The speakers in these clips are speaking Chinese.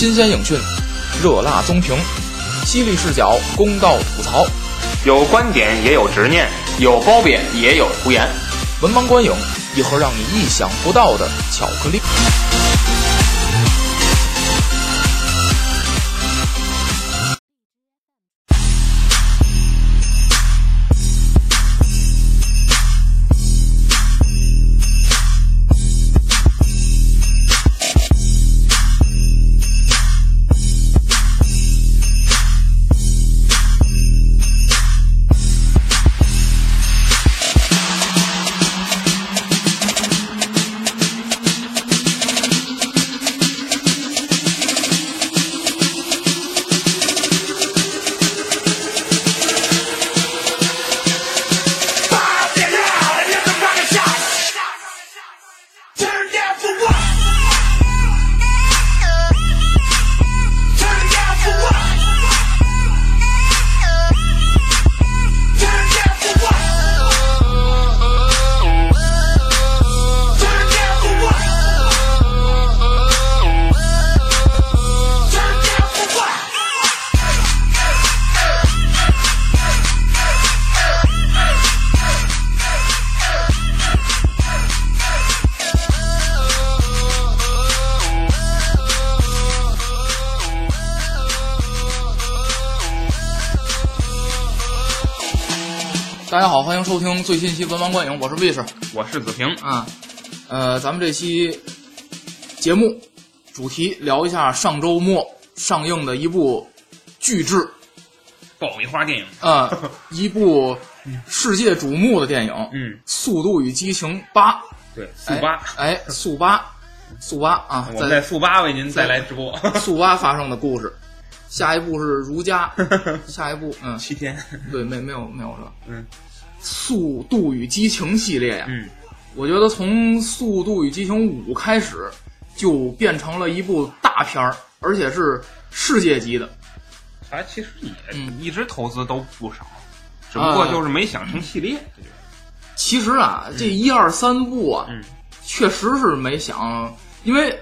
新鲜影讯，热辣综评，犀利视角，公道吐槽，有观点也有执念，有褒贬也有胡言。文盲观影，一盒让你意想不到的巧克力。收听最新一期《文盲观影》，我是卫士我是子平，啊。呃，咱们这期节目主题聊一下上周末上映的一部巨制爆米花电影。啊，一部世界瞩目的电影《嗯，速度与激情八》。对，速八，哎，哎速八，速八啊，我们在速八为您带来直播。速八发生的故事。下一步是儒家，下一步嗯，七天，对，没没有没有了。嗯，速度与激情系列呀，嗯，我觉得从《速度与激情五》开始，就变成了一部大片儿，而且是世界级的。它其实也嗯。一直投资都不少，只不过就是没想成系列。其实啊，这一二三部啊，嗯。确实是没想，因为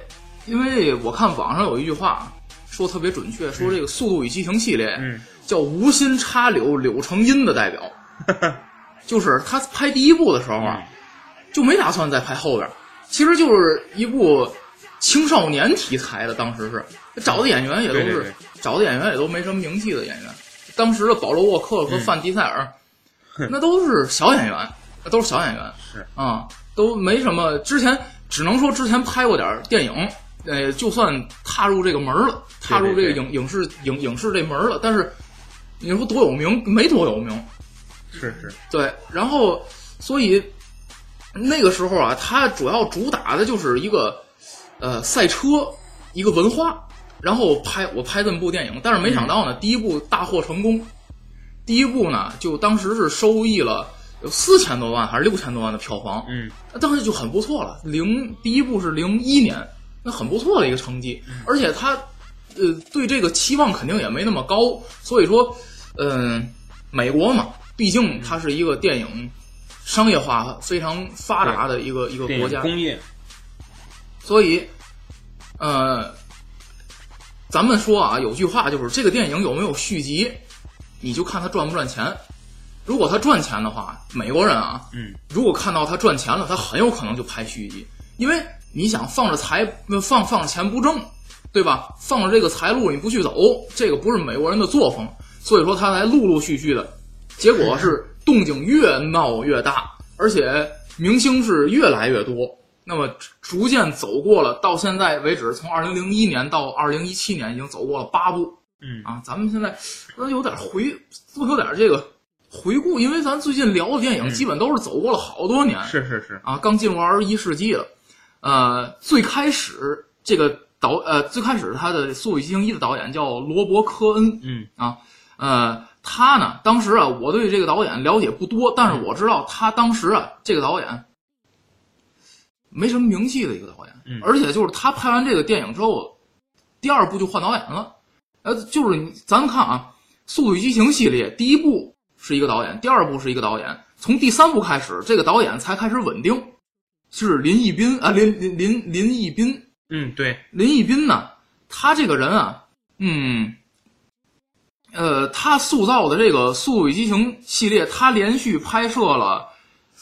因为我看网上有一句话说特别准确，说这个《速度与激情》系列嗯，叫无心插柳柳成荫的代表，就是他拍第一部的时候嗯。啊，就没打算再拍后边儿，其实就是一部青少年题材的，当时是。找的演员也都是找的演员也都没什么名气的演员，当时的保罗沃克和嗯。范迪塞尔，那都是小演员，那都是小演员，是。啊，都没什么。之前只能说之前拍过点儿电影，呃，就算踏入这个门儿了，踏入这个影影视影影视这门儿了，但是你说多有名，没多有名。是是，对，然后所以那个时候啊，它主要主打的就是一个呃赛车一个文化，然后拍我拍这么部电影，但是没想到呢，第一部大获成功，第一部呢就当时是收益了有四千多万还是六千多万的票房，嗯，那当时就很不错了。零第一部是零一年，那很不错的一个成绩，而且他呃对这个期望肯定也没那么高，所以说，嗯、美国嘛，毕竟它是一个电影商业化非常发达的一个一个国家，工业，所以，呃，咱们说啊，有句话就是这个电影有没有续集，你就看它赚不赚钱。如果它赚钱的话，美国人啊，嗯，如果看到它赚钱了，他很有可能就拍续集，因为你想放着财呃放放着钱不挣，对吧？放着这个财路你不去走，这个不是美国人的作风，所以说他才陆陆续续的，结果是动静越闹越大，而且明星是越来越多。那么逐渐走过了，到现在为止，从二零零一年到二零一七年，已经走过了八部嗯啊。咱们现在那有点回，做有点这个回顾，因为咱最近聊的电影嗯基本都是走过了好多年，是是是，啊，刚进入二十一世纪了。呃，最开始这个导呃，最开始他的《速度与激情一》的导演叫罗伯·科恩嗯啊，呃，他呢，当时啊，我对这个导演了解不多，但是我知道他当时啊，这个导演没什么名气的一个导演，嗯。而且就是他拍完这个电影之后，第二部就换导演了。呃，就是咱们看啊，《速度与激情》系列第一部是一个导演，第二部是一个导演，从第三部开始，这个导演才开始稳定，是林毅斌啊，林林林林毅斌，嗯，对，林毅斌呢，他这个人啊，嗯，呃，他塑造的这个《速度与激情》系列，他连续拍摄了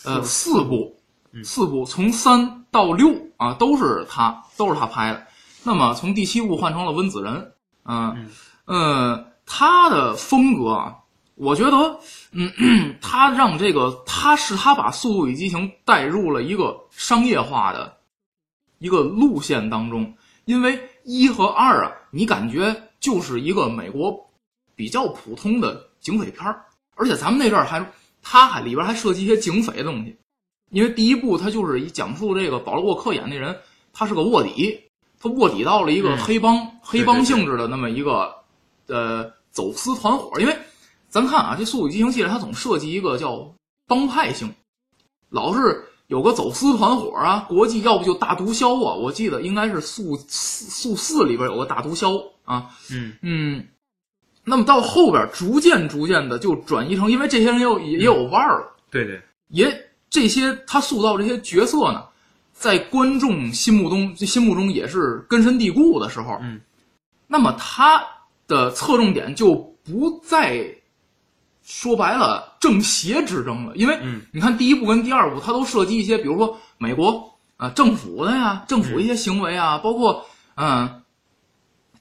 呃四部，四部从三到六啊都是他都是他拍的。那么从第七部换成了温子仁，嗯。呃，他的风格啊，我觉得，嗯，他让这个他是他把《速度与激情》带入了一个商业化的一个路线当中，因为一和二啊，你感觉就是一个美国比较普通的警匪片儿，而且咱们那阵儿还他还里边还涉及一些警匪的东西，因为第一部他就是以讲述这个保罗沃克演那人，他是个卧底。他卧底到了一个黑帮，黑帮性质的那么一个，呃，走私团伙。因为咱看啊，这《速度与激情》系列，它总涉及一个叫帮派性，老是有个走私团伙啊，国际要不就大毒枭啊。我记得应该是《速速四》里边有个大毒枭啊。嗯嗯，那么到后边逐渐逐渐的就转移成，因为这些人也有也有腕儿了。对对，也这些他塑造这些角色呢。在观众心目中，心目中也是根深蒂固的时候，嗯，那么他的侧重点就不再说白了正邪之争了，因为你看第一部跟第二部，它都涉及一些，比如说美国啊政府的呀，政府一些行为啊，包括嗯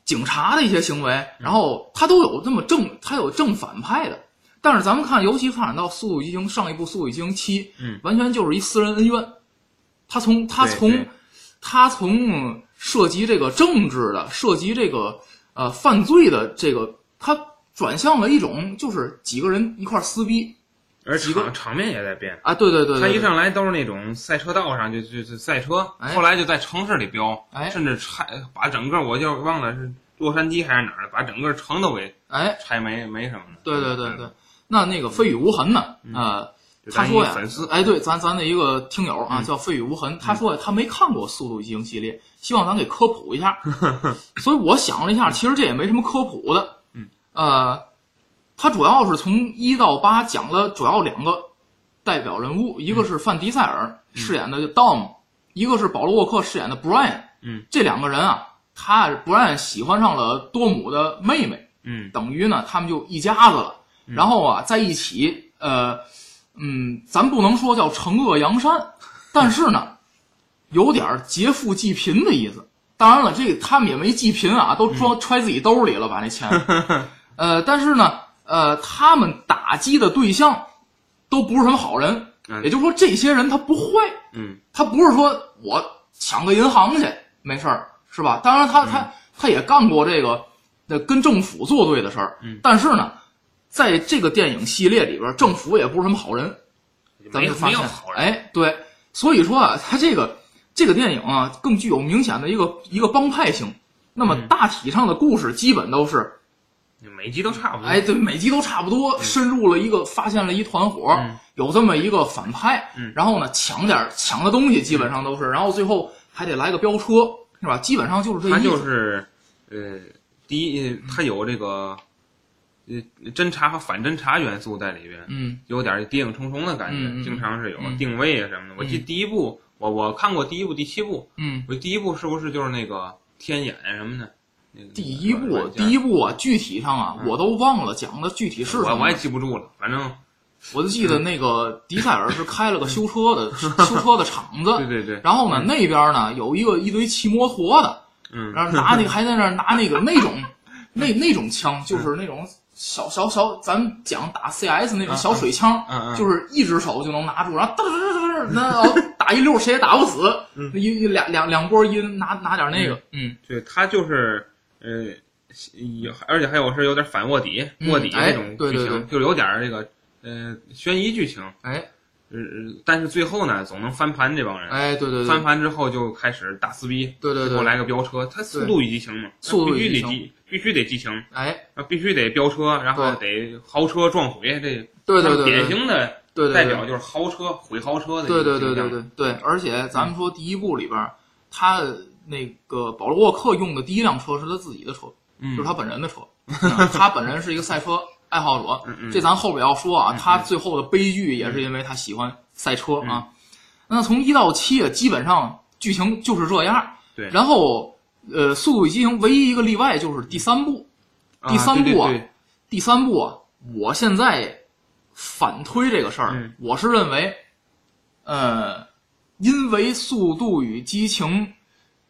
警察的一些行为，然后他都有这么正，他有正反派的。但是咱们看，尤其发展到《速度与激情》上一部《速度与激情七》，嗯，完全就是一私人恩怨。他从他从他从涉及这个政治的，涉及这个呃犯罪的这个，他转向了一种就是几个人一块撕逼，而场场面也在变啊！对对对，他一上来都是那种赛车道上就就就赛车，后来就在城市里飙，甚至拆把整个我就忘了是洛杉矶还是哪儿，把整个城都给哎拆没没什么的。对对对对，那那个飞羽无痕呢？啊。他说呀，哎，对，咱咱的一个听友啊，叫飞羽无痕，他说呀，他没看过《速度与激情》系列，希望咱给科普一下。所以我想了一下，其实这也没什么科普的。嗯，呃，他主要是从一到八讲了主要两个代表人物，一个是范迪塞尔饰演的 Dom，一个是保罗沃克饰演的 Brian。嗯，这两个人啊，他 Brian 喜欢上了多姆的妹妹。嗯，等于呢，他们就一家子了。然后啊，在一起，呃。嗯，咱不能说叫惩恶扬善，但是呢，有点劫富济贫的意思。当然了，这个他们也没济贫啊，都装揣自己兜里了，把那钱。呃，但是呢，呃，他们打击的对象都不是什么好人，也就是说，这些人他不坏。嗯，他不是说我抢个银行去没事儿，是吧？当然，他他他也干过这个跟政府作对的事儿。嗯，但是呢。在这个电影系列里边，政府也不是什么好人，咱们发现，哎，对，所以说啊，他这个这个电影啊，更具有明显的一个一个帮派性。那么大体上的故事基本都是，每集都差不多。哎，对，每集都差不多，深入了一个，发现了一团伙，有这么一个反派，然后呢，抢点抢的东西，基本上都是，然后最后还得来个飙车，是吧？基本上就是这。他就是，呃，第一，他有这个。呃，侦查和反侦查元素在里边，嗯，有点谍影重重的感觉，经常是有定位啊什么的。我记第一部，我我看过第一部、第七部，嗯，我第一部是不是就是那个天眼什么的？那个第一部，第一部啊，具体上啊，我都忘了讲的具体是什么，我也记不住了。反正 我就记得那个迪塞尔是开了个修车的 修车的厂子，对对对。然后呢，那边呢有一个一堆骑摩托的，嗯，然后拿那个还在那拿那个那种那那种枪，就是那种。小小小，咱讲打 CS 那种小水枪，就是一只手就能拿住，然后噔噔噔噔，那打一溜谁也打不死，嗯。一两两两波一拿拿点那个，嗯，对他就是呃，有而且还有是有点反卧底卧底那种剧情，就有点这个呃悬疑剧情，哎，呃，但是最后呢总能翻盘这帮人，哎，对对对，翻盘之后就开始大撕逼，对对对，后来个飙车，他速度与激情嘛，速度与激情。必须得激情，哎，啊，必须得飙车，然后得豪车撞毁，这对对对，典型的代表就是豪车毁豪车的。对对对对对对，而且咱们说第一部里边，他那个保罗沃克用的第一辆车是他自己的车，就是他本人的车，他本人是一个赛车爱好者。这咱后边要说啊，他最后的悲剧也是因为他喜欢赛车啊。那从一到七啊，基本上剧情就是这样。对，然后。呃，《速度与激情》唯一一个例外就是第三部，第三部啊，第三部啊，我现在反推这个事儿，我是认为，呃，因为《速度与激情》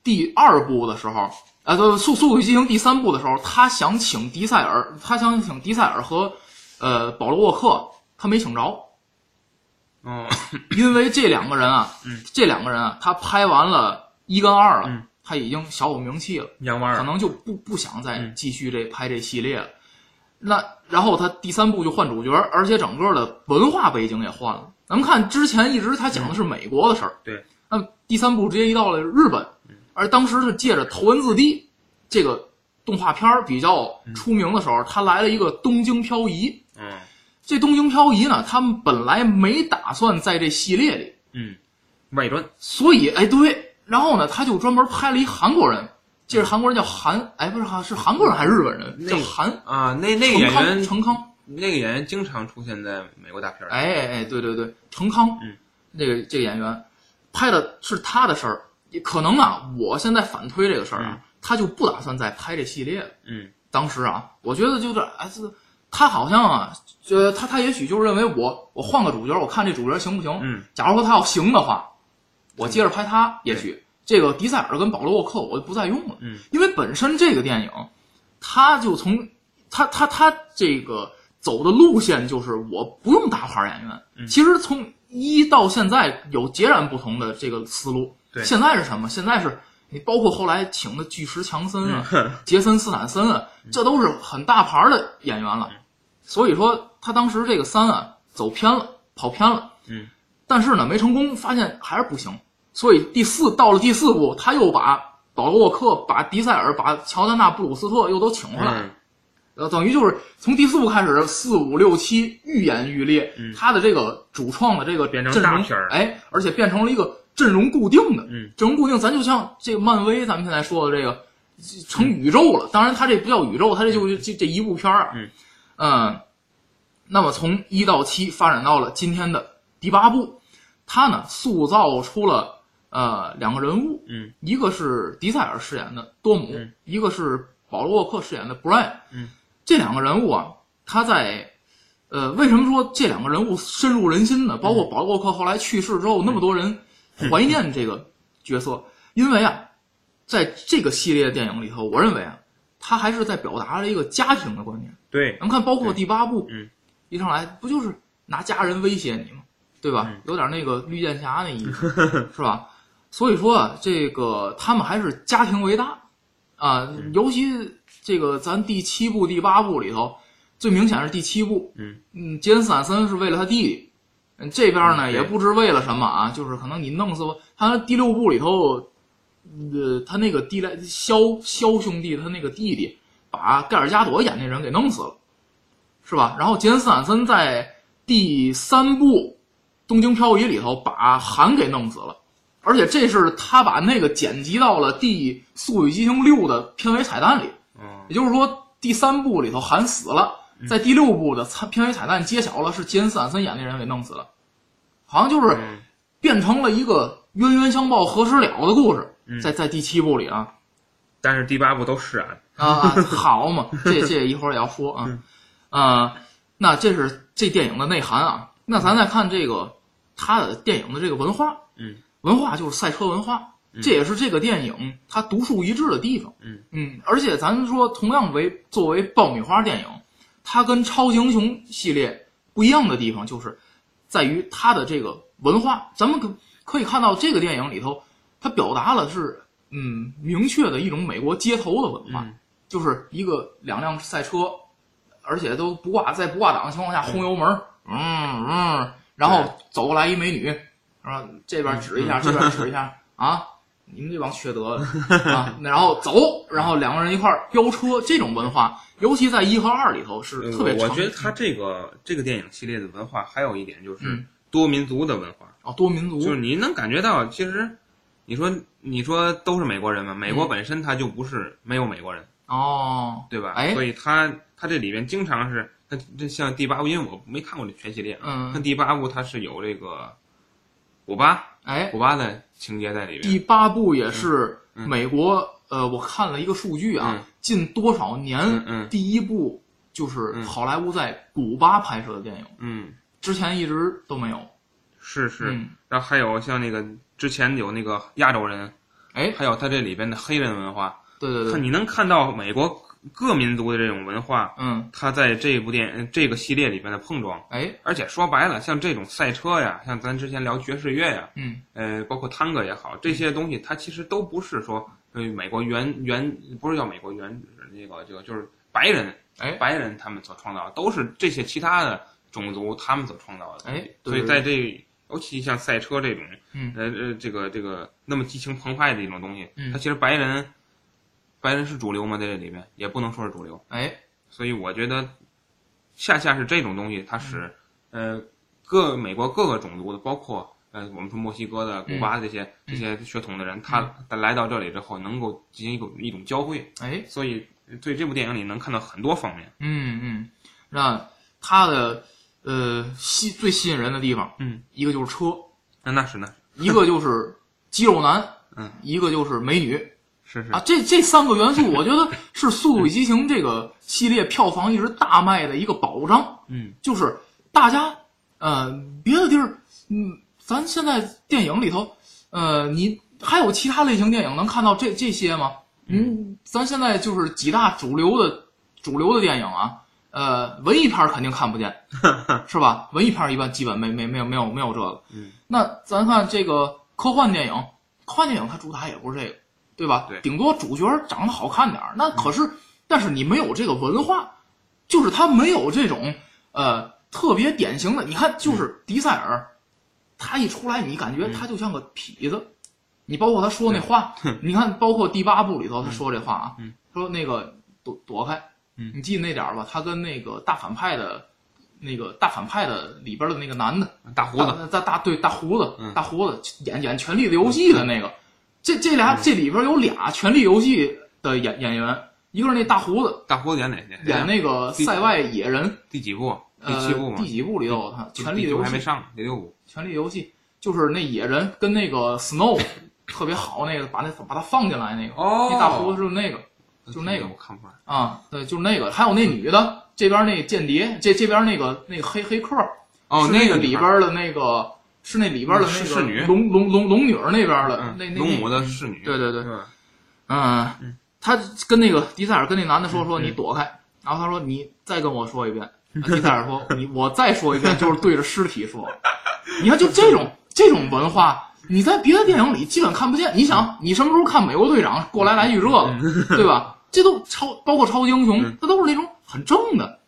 第二部的时候，呃，《速速度与激情》第三部的时候，他想请迪塞尔，他想请迪塞尔和呃保罗沃克，他没请着。哦，因为这两个人啊，这两个人啊，他拍完了一跟二了。他已经小有名气了，可能就不不想再继续这拍这系列了。那然后他第三部就换主角，而且整个的文化背景也换了。咱们看之前一直他讲的是美国的事儿，对。那第三部直接移到了日本，而当时是借着《头文字 D》这个动画片比较出名的时候，他来了一个东京漂移。嗯，这东京漂移呢，他们本来没打算在这系列里，嗯，外传。所以，哎，对。然后呢，他就专门拍了一韩国人，这是韩国人叫韩，哎，不是韩，是韩国人还是日本人？叫韩啊，那那个演员程康，那个演员经常出现在美国大片哎哎哎，对对对，程康，嗯，这个这个演员拍的是他的事儿，可能啊，我现在反推这个事儿啊，他就不打算再拍这系列了。嗯，当时啊，我觉得就是哎，他好像啊，就他他也许就是认为我我换个主角，我看这主角行不行？嗯，假如说他要行的话。我接着拍他，也许这个迪塞尔跟保罗沃克我就不再用了，嗯，因为本身这个电影，他就从他他他这个走的路线就是我不用大牌演员，其实从一到现在有截然不同的这个思路。对，现在是什么？现在是你包括后来请的巨石强森啊、杰森斯坦森啊，这都是很大牌的演员了。所以说他当时这个三啊走偏了，跑偏了，嗯，但是呢没成功，发现还是不行。所以第四到了第四部，他又把保罗沃克、把迪塞尔、把乔丹娜布鲁斯特又都请回来，呃，等于就是从第四部开始，四五六七愈演愈烈，他的这个主创的这个阵容，哎，而且变成了一个阵容固定的，嗯阵容固定，咱就像这个漫威，咱们现在说的这个成宇宙了。当然，他这不叫宇宙，他这就这这一部片儿啊，嗯，那么从一到七发展到了今天的第八部，他呢塑造出了。呃，两个人物，嗯，一个是迪塞尔饰演的多姆，一个是保罗沃克饰演的布莱嗯，这两个人物啊，他在，呃，为什么说这两个人物深入人心呢？包括保罗沃克后来去世之后，那么多人怀念这个角色，因为啊，在这个系列电影里头，我认为啊，他还是在表达了一个家庭的观念。对，咱们看，包括第八部，嗯，一上来不就是拿家人威胁你吗？对吧？有点那个绿箭侠那意思，是吧？所以说啊，这个他们还是家庭为大，啊，尤其这个咱第七部、第八部里头，最明显是第七部，嗯嗯，杰森斯坦森是为了他弟弟，嗯，这边呢也不知为了什么啊，就是可能你弄死我。他第六部里头，呃，他那个弟来肖肖兄弟他那个弟弟把盖尔加朵演那人给弄死了，是吧？然后杰森斯坦森在第三部《东京漂移》里头把韩给弄死了。而且这是他把那个剪辑到了《第速度与激情六》的片尾彩蛋里，也就是说第三部里头韩死了，在第六部的片尾彩蛋揭晓了是杰森斯坦森演那人给弄死了，好像就是变成了一个冤冤相报何时了的故事，在在第七部里啊，但是第八部都释然啊，好嘛，这这一会儿也要说啊，啊，那这是这电影的内涵啊，那咱再看这个他的电影的这个文化，嗯。文化就是赛车文化，这也是这个电影它独树一帜的地方。嗯嗯，而且咱说，同样为作为爆米花电影，它跟超级英雄系列不一样的地方，就是在于它的这个文化。咱们可可以看到，这个电影里头，它表达了是嗯明确的一种美国街头的文化，就是一个两辆赛车，而且都不挂在不挂档的情况下轰油门，嗯嗯，然后走过来一美女。然后这边指一下，这边指一下啊！你们这帮缺德的啊！然后走，然后两个人一块儿飙车，这种文化，尤其在一和二里头是特别。我觉得他这个这个电影系列的文化还有一点就是多民族的文化哦，多民族就是你能感觉到，其实你说你说都是美国人嘛，美国本身它就不是没有美国人哦，对吧？哎，所以他他这里边经常是，他这像第八部，因为我没看过这全系列，嗯，看第八部它是有这个。古巴，哎，古巴的情节在里边。第八部也是美国呃，我看了一个数据啊，近多少年第一部就是好莱坞在古巴拍摄的电影，嗯，之前一直都没有。是是，然后还有像那个之前有那个亚洲人，哎，还有他这里边的黑人文化，对对对，你能看到美国各民族的这种文化，嗯，它在这部电这个系列里边的碰撞，哎，而且说白了，像这种赛车呀，像咱之前聊爵士乐呀，嗯，呃，包括探戈也好，这些东西它其实都不是说呃美国原原不是叫美国原那个就就是白人，哎，白人他们所创造的，都是这些其他的种族他们所创造的，哎，所以在这。尤其像赛车这种，嗯，呃呃，这个这个那么激情澎湃的一种东西，嗯，它其实白人，白人是主流吗？在这里面也不能说是主流，哎，所以我觉得，恰恰是这种东西，它使呃各美国各个种族的，包括呃我们说墨西哥的、古巴这些这些血统的人，他他来到这里之后，能够进行一种一种交汇，哎，所以对这部电影里能看到很多方面，嗯嗯，那它的。呃，吸最吸引人的地方，嗯，一个就是车，那那是那，一个就是肌肉男，嗯，一个就是美女，是是啊，这这三个元素，我觉得是《速度与激情》这个系列票房一直大卖的一个保障，嗯，就是大家，呃，别的地儿，嗯，咱现在电影里头，呃，你还有其他类型电影能看到这这些吗？嗯，咱现在就是几大主流的主流的电影啊。呃，文艺片肯定看不见，是吧？文艺片一般基本没没没有没有没有这个。嗯，那咱看这个科幻电影，科幻电影它主打也不是这个，对吧？对，顶多主角长得好看点儿。那可是，但是你没有这个文化，就是他没有这种呃特别典型的。你看，就是迪塞尔，他一出来，你感觉他就像个痞子。你包括他说那话，你看，包括第八部里头他说这话啊，说那个躲躲开。嗯，你记得那点儿吧？他跟那个大反派的，那个大反派的里边的那个男的，大胡子，大大对大胡子，大胡子演演《权力的游戏》的那个，这这俩这里边有俩《权力游戏》的演演员，一个是那大胡子，大胡子演哪？演那个塞外野人，第几部？第七部吗？第几部里头他《权力游戏》还没上，第六部《权力游戏》就是那野人跟那个 Snow 特别好那个，把那把他放进来那个，哦那大胡子是那个。就那个我看不出来啊，对，就是那个，还有那女的，这边那间谍，这这边那个那个黑黑客，哦，那个里边的那个是那里边的那个龙龙龙龙女儿那边的那那龙母的侍女，对对对，嗯，他跟那个迪塞尔跟那男的说说你躲开，然后他说你再跟我说一遍，迪塞尔说你我再说一遍，就是对着尸体说，你看就这种这种文化。你在别的电影里基本看不见。你想，你什么时候看美国队长过来来句这个，对吧？这都超包括超级英雄，它都是那种很正的，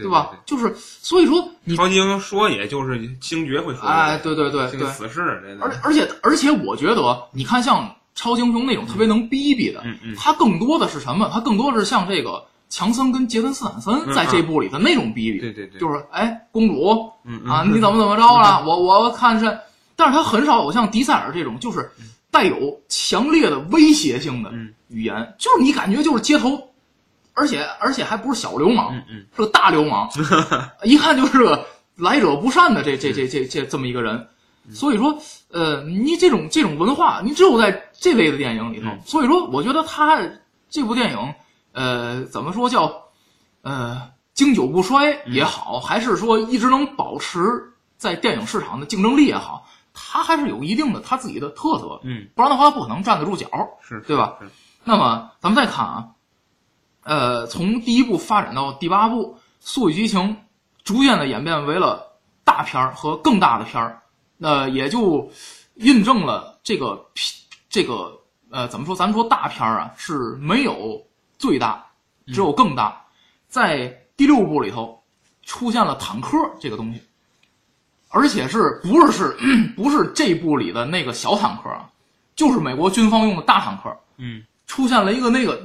对吧？就是所以说，你超级英雄说也就是星爵会说，哎，对对对对，死侍。而而且而且，我觉得你看像超级英雄那种特别能逼逼的，他更多的是什么？他更多的是像这个强森跟杰森斯坦森在这部里的那种逼逼，对对对，就是哎，公主啊，你怎么怎么着了？我我看是，但是他很少有像迪塞尔这种，就是带有强烈的威胁性的。语言就是你感觉就是街头，而且而且还不是小流氓，是个大流氓，一看就是个来者不善的这这这这这这么一个人。所以说，呃，你这种这种文化，你只有在这类的电影里头。所以说，我觉得他这部电影，呃，怎么说叫呃经久不衰也好，还是说一直能保持在电影市场的竞争力也好，他还是有一定的他自己的特色。嗯，不然的话不可能站得住脚，是对吧？那么咱们再看啊，呃，从第一部发展到第八部，《速度与激情》逐渐的演变为了大片儿和更大的片儿，那也就印证了这个这个呃，怎么说？咱们说大片儿啊，是没有最大，只有更大。在第六部里头出现了坦克这个东西，而且是不是是 不是这部里的那个小坦克啊？就是美国军方用的大坦克。嗯。出现了一个那个，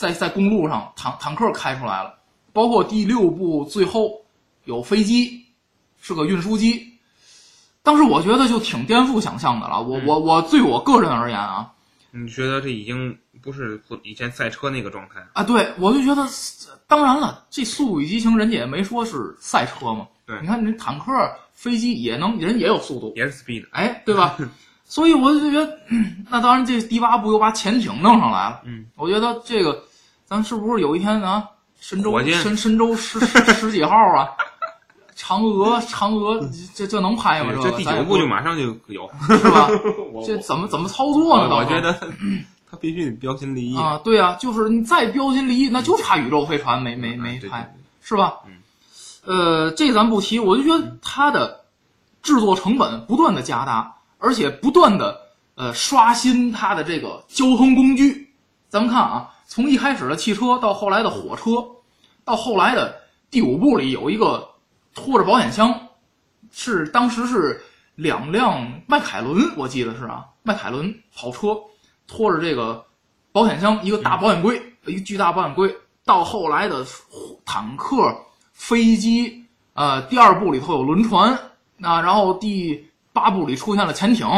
在在公路上坦坦克开出来了，包括第六部最后有飞机，是个运输机。当时我觉得就挺颠覆想象的了。我我我对我个人而言啊，你觉得这已经不是以前赛车那个状态啊？对，我就觉得，当然了，这《速度与激情》人家也没说是赛车嘛。对，你看，你坦克、飞机也能，人也有速度，也是 speed，哎，对吧？所以我就觉得，嗯那当然这第八部又把潜艇弄上来了。嗯，我觉得这个，咱是不是有一天啊，神舟神神舟十十十几号啊，嫦娥嫦娥这这能拍吗？这第九部就马上就有，是吧？这怎么怎么操作呢？我觉得 他必须得标新立异啊，对啊，就是你再标新立异，那就差宇宙飞船没没没拍，是吧？嗯呃，这咱不提，我就觉得它的制作成本不断的加大，而且不断的呃刷新它的这个交通工具。咱们看啊，从一开始的汽车到后来的火车，到后来的第五部里有一个拖着保险箱，是当时是两辆迈凯伦，我记得是啊，迈凯伦跑车拖着这个保险箱，一个大保险柜，一个巨大保险柜。到后来的坦克、飞机，呃，第二部里头有轮船啊，然后第八部里出现了潜艇，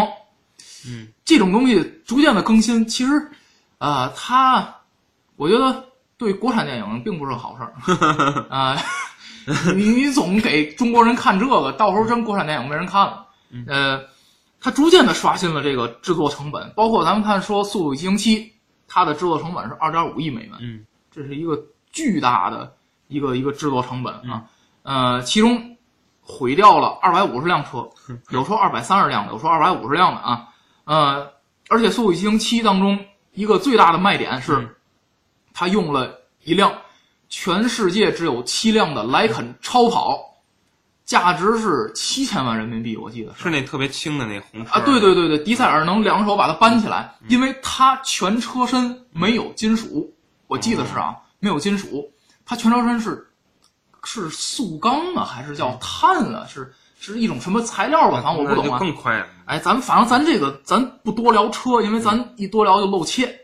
嗯，这种东西逐渐的更新，其实，呃，它，我觉得对国产电影并不是好事儿 啊。你你总给中国人看这个，到时候真国产电影没人看了。呃，它逐渐的刷新了这个制作成本，包括咱们看说《速度与激情七》，它的制作成本是二点五亿美元，嗯，这是一个巨大的一个一个制作成本啊。呃，其中毁掉了二百五十辆车，有说二百三十辆的，有说二百五十辆的啊。呃，而且《速度与激情七》当中一个最大的卖点是，嗯它用了一辆全世界只有七辆的莱肯超跑，价值是七千万人民币，我记得是是那特别轻的那红车啊，对对对对，迪塞尔能两手把它搬起来，嗯因为它全车身没有金属，我记得是啊，没有金属，它全车身是是塑钢啊，还是叫碳啊？是是一种什么材料吧？反正我不懂啊。更快了。哎，咱反正咱这个咱不多聊车，因为咱一多聊就露怯，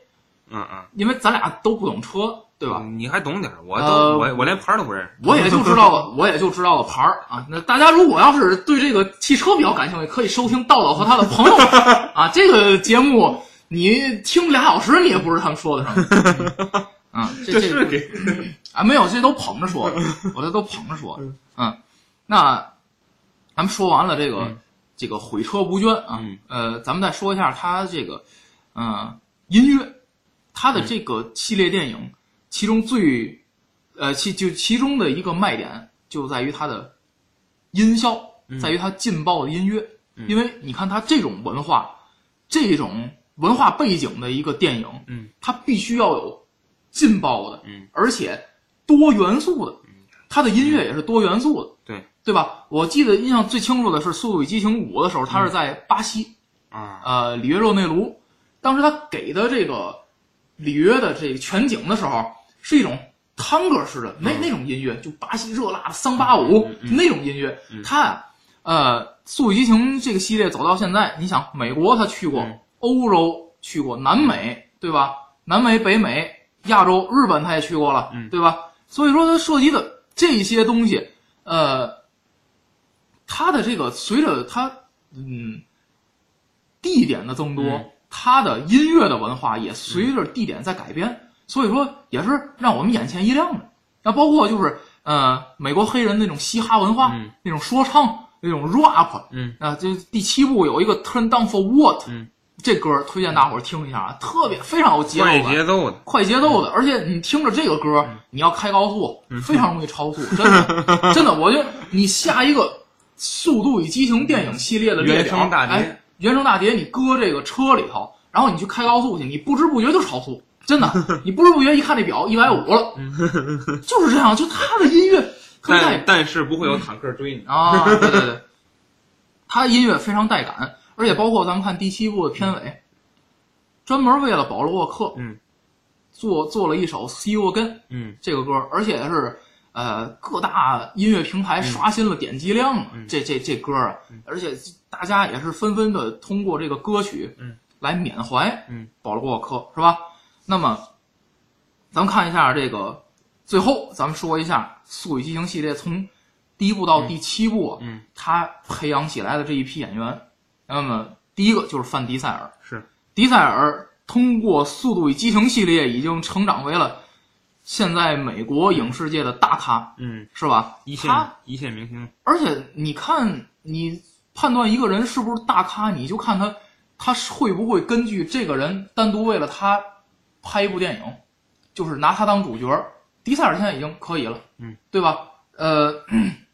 嗯嗯，因为咱俩都不懂车，对吧？你还懂点儿，我都、呃我我连牌儿都不认识。我也就知道了，我也就知道了牌儿啊。那大家如果要是对这个汽车比较感兴趣，可以收听道道和他的朋友 啊这个节目，你听俩小时，你也不知道他们说的什么。啊，这是给啊没有，这都捧着说，我这都捧着说。嗯，那咱们说完了这个、嗯这个毁车不捐啊，嗯呃，咱们再说一下他这个嗯、音乐，它的这个系列电影，其中最呃其就其中的一个卖点就在于它的音效，在于它劲爆的音乐，因为你看它这种文化，这种文化背景的一个电影，嗯，它必须要有劲爆的，嗯，而且多元素的，它的音乐也是多元素的，对。对吧？我记得印象最清楚的是《速度与激情五》的时候，它是在巴西，啊，呃，里约热内卢，当时他给的这个里约的这个全景的时候，是一种探戈式的那那种音乐，就巴西热辣的桑巴舞那种音乐。它啊，呃，《速度与激情》这个系列走到现在，你想，美国他去过，欧洲去过，南美对吧？南美、北美、亚洲、日本他也去过了，对吧？所以说，它涉及的这些东西，呃，它的这个随着它嗯地点的增多，嗯它的音乐的文化也随着地点在改变，所以说也是让我们眼前一亮的。那包括就是呃美国黑人那种嘻哈文化，嗯。那种说唱，那种 rap，嗯。啊，这第七部有一个 Turn Down for What，嗯。这歌推荐大伙儿听一下啊，特别非常有节奏快，节奏的，快节奏的，而且你听着这个歌，嗯。你要开高速，非常容易超速，真的，真的，我觉得你下一个《速度与激情》电影系列的列表，哎，原声大碟，你搁这个车里头，然后你去开高速去，你不知不觉就超速，真的，你不知不觉一看这表一百五了，就是这样，就他的音乐特别带但但是不会有坦克追你。啊，对对对，他音乐非常带感，而且包括咱们看第七部的片尾，专门为了保罗沃克，嗯，做做了一首《See You Again》嗯这个歌，而且是呃各大音乐平台刷新了点击量，嗯。这这这歌啊，而且大家也是纷纷的通过这个歌曲，嗯，来缅怀，嗯，保罗沃克是吧？那么，咱们看一下这个，最后咱们说一下《速度与激情》系列从第一部到第七部，啊嗯，他培养起来的这一批演员，那么第一个就是范迪塞尔，是。迪塞尔通过《速度与激情》系列已经成长为了现在美国影视界的大咖，嗯，是吧？一线他一线明星，而且你看，你判断一个人是不是大咖，你就看他他会不会根据这个人单独为了他拍一部电影，就是拿他当主角？迪塞尔现在已经可以了，嗯，对吧？呃，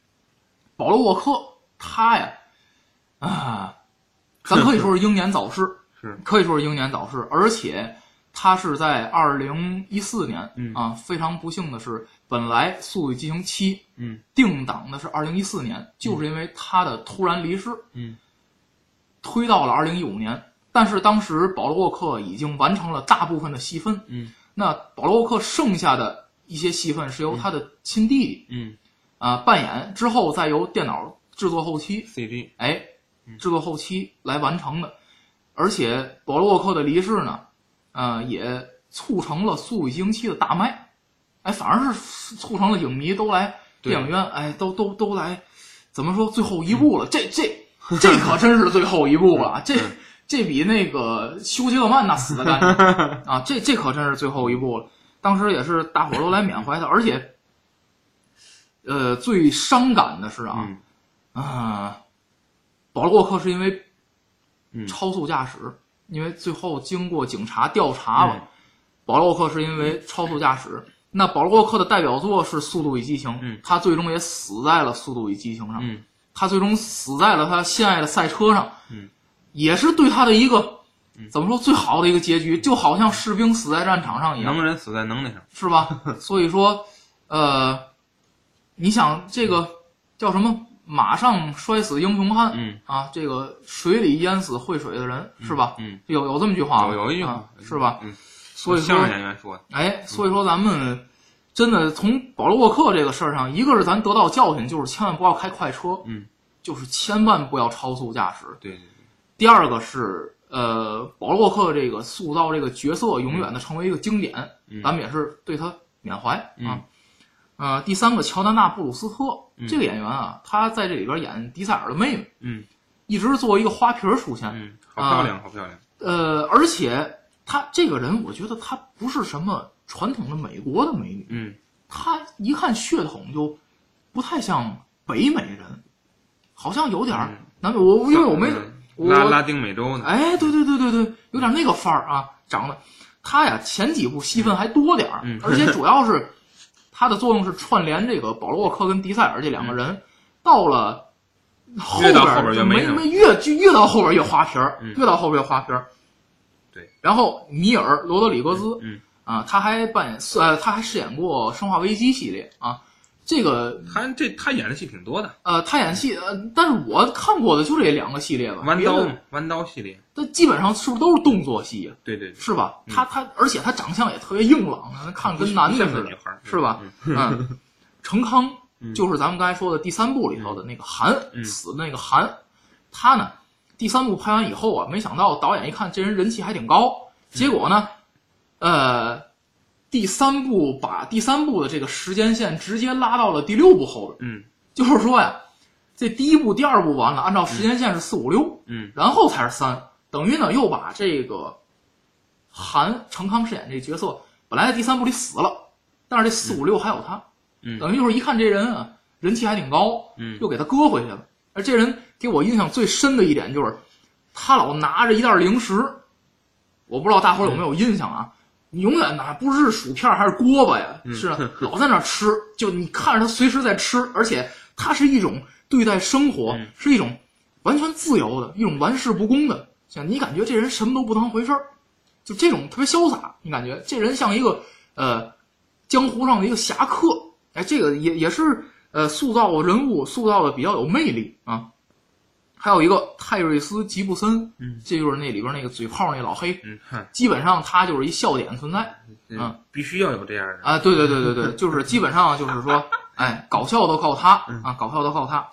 保罗沃克他呀，啊，咱可以说是英年早逝，是可以说是英年早逝，而且他是在二零一四年、嗯。啊，非常不幸的是，本来《速度与激情七》嗯。定档的是二零一四年，就是因为他的突然离世，嗯。推到了二零一五年。但是当时保罗沃克已经完成了大部分的戏份，嗯。那保罗沃克剩下的一些戏份是由他的亲弟弟嗯。啊、扮演，之后再由电脑制作后期，CG 哎，制作后期来完成的。而且保罗沃克的离世呢，呃，也促成了《速度与激情七》的大卖，哎，反而是促成了影迷都来电影院，哎，都都都来，怎么说最后一步了？这这 这可真是最后一步了，这这比那个休杰克曼那死的干净 啊！这这可真是最后一步了。当时也是大伙儿都来缅怀他，而且，呃，最伤感的是啊，嗯啊，保罗沃克是因为嗯超速驾驶，因为最后经过警察调查了，嗯保罗沃克是因为超速驾驶。那保罗沃克的代表作是《速度与激情》，嗯他最终也死在了《速度与激情》上，嗯他最终死在了他心爱的赛车上，嗯也是对他的一个、怎么说最好的一个结局，就好像士兵死在战场上一样。能人死在能耐上，是吧？所以说，呃，你想这个叫什么？马上摔死英雄汉，嗯。啊，这个水里淹死会水的人，是吧？嗯，有有这么句话吗？有有一句话啊是吧？嗯，所以说相声演员说的，哎，所以说咱们真的从保罗沃克这个事儿上，一个是咱得到教训，就是千万不要开快车，嗯，就是千万不要超速驾驶。对对对，第二个是呃，保罗沃克这个塑造这个角色永远的成为一个经典，嗯。咱们也是对他缅怀啊嗯。呃，第三个乔丹娜布鲁斯特、嗯这个演员啊，他在这里边演迪塞尔的妹妹，嗯一直作为一个花瓶儿出现。嗯，好漂亮，好漂亮，呃，而且她这个人，我觉得她不是什么传统的美国的美女，嗯她一看血统就不太像北美人，好像有点南美。我因为我没拉拉丁美洲呢，哎，对对对对对，有点那个范儿啊，长得她呀前几部戏份还多点儿，嗯而且主要是他的作用是串联这个保罗沃克跟迪塞尔这两个人，到了后边儿就没没没越就越到后边儿越花瓶儿，嗯越到后边越花瓶儿。对，然后米尔罗德里格兹，嗯啊，他还扮演呃他还饰演过《生化危机》系列啊，这个他这他演的戏挺多的，呃他演戏呃，但是我看过的就这两个系列吧，弯刀嘛，弯刀系列，但基本上是不是都是动作戏呀？对对对，是吧？嗯。他他，而且他长相也特别硬朗啊，看跟男的似的是吧？嗯嗯，程康嗯。就是咱们刚才说的第三部里头的那个韩嗯。死的那个韩，他呢，第三部拍完以后啊，没想到导演一看这人人气还挺高，结果呢，呃，第三部把第三部的这个时间线直接拉到了第六部后边，嗯。就是说呀，这第一部、第二部完了，按照时间线是四五六，嗯。然后才是三，等于呢又把这个韩成康饰演这角色，本来在第三部里死了，但是这四五六还有他，嗯。等于就是一看这人啊人气还挺高，嗯。又给他搁回去了。而这人给我印象最深的一点就是，他老拿着一袋零食，我不知道大伙有没有印象啊？你永远哪不是薯片还是锅巴呀，嗯是啊，老在那儿吃，就你看着他随时在吃，而且他是一种对待生活、嗯是一种完全自由的一种玩世不恭的，像你感觉这人什么都不当回事儿，就这种特别潇洒，你感觉这人像一个呃江湖上的一个侠客，哎，这个也也是呃塑造人物塑造的比较有魅力啊。还有一个泰瑞斯·吉布森，嗯，这就是那里边那个嘴炮那老黑，嗯，基本上他就是一笑点存在嗯，必须要有这样的，啊。对对对对对，就是基本上就是说，哎，搞笑都靠他嗯。啊，搞笑都靠他。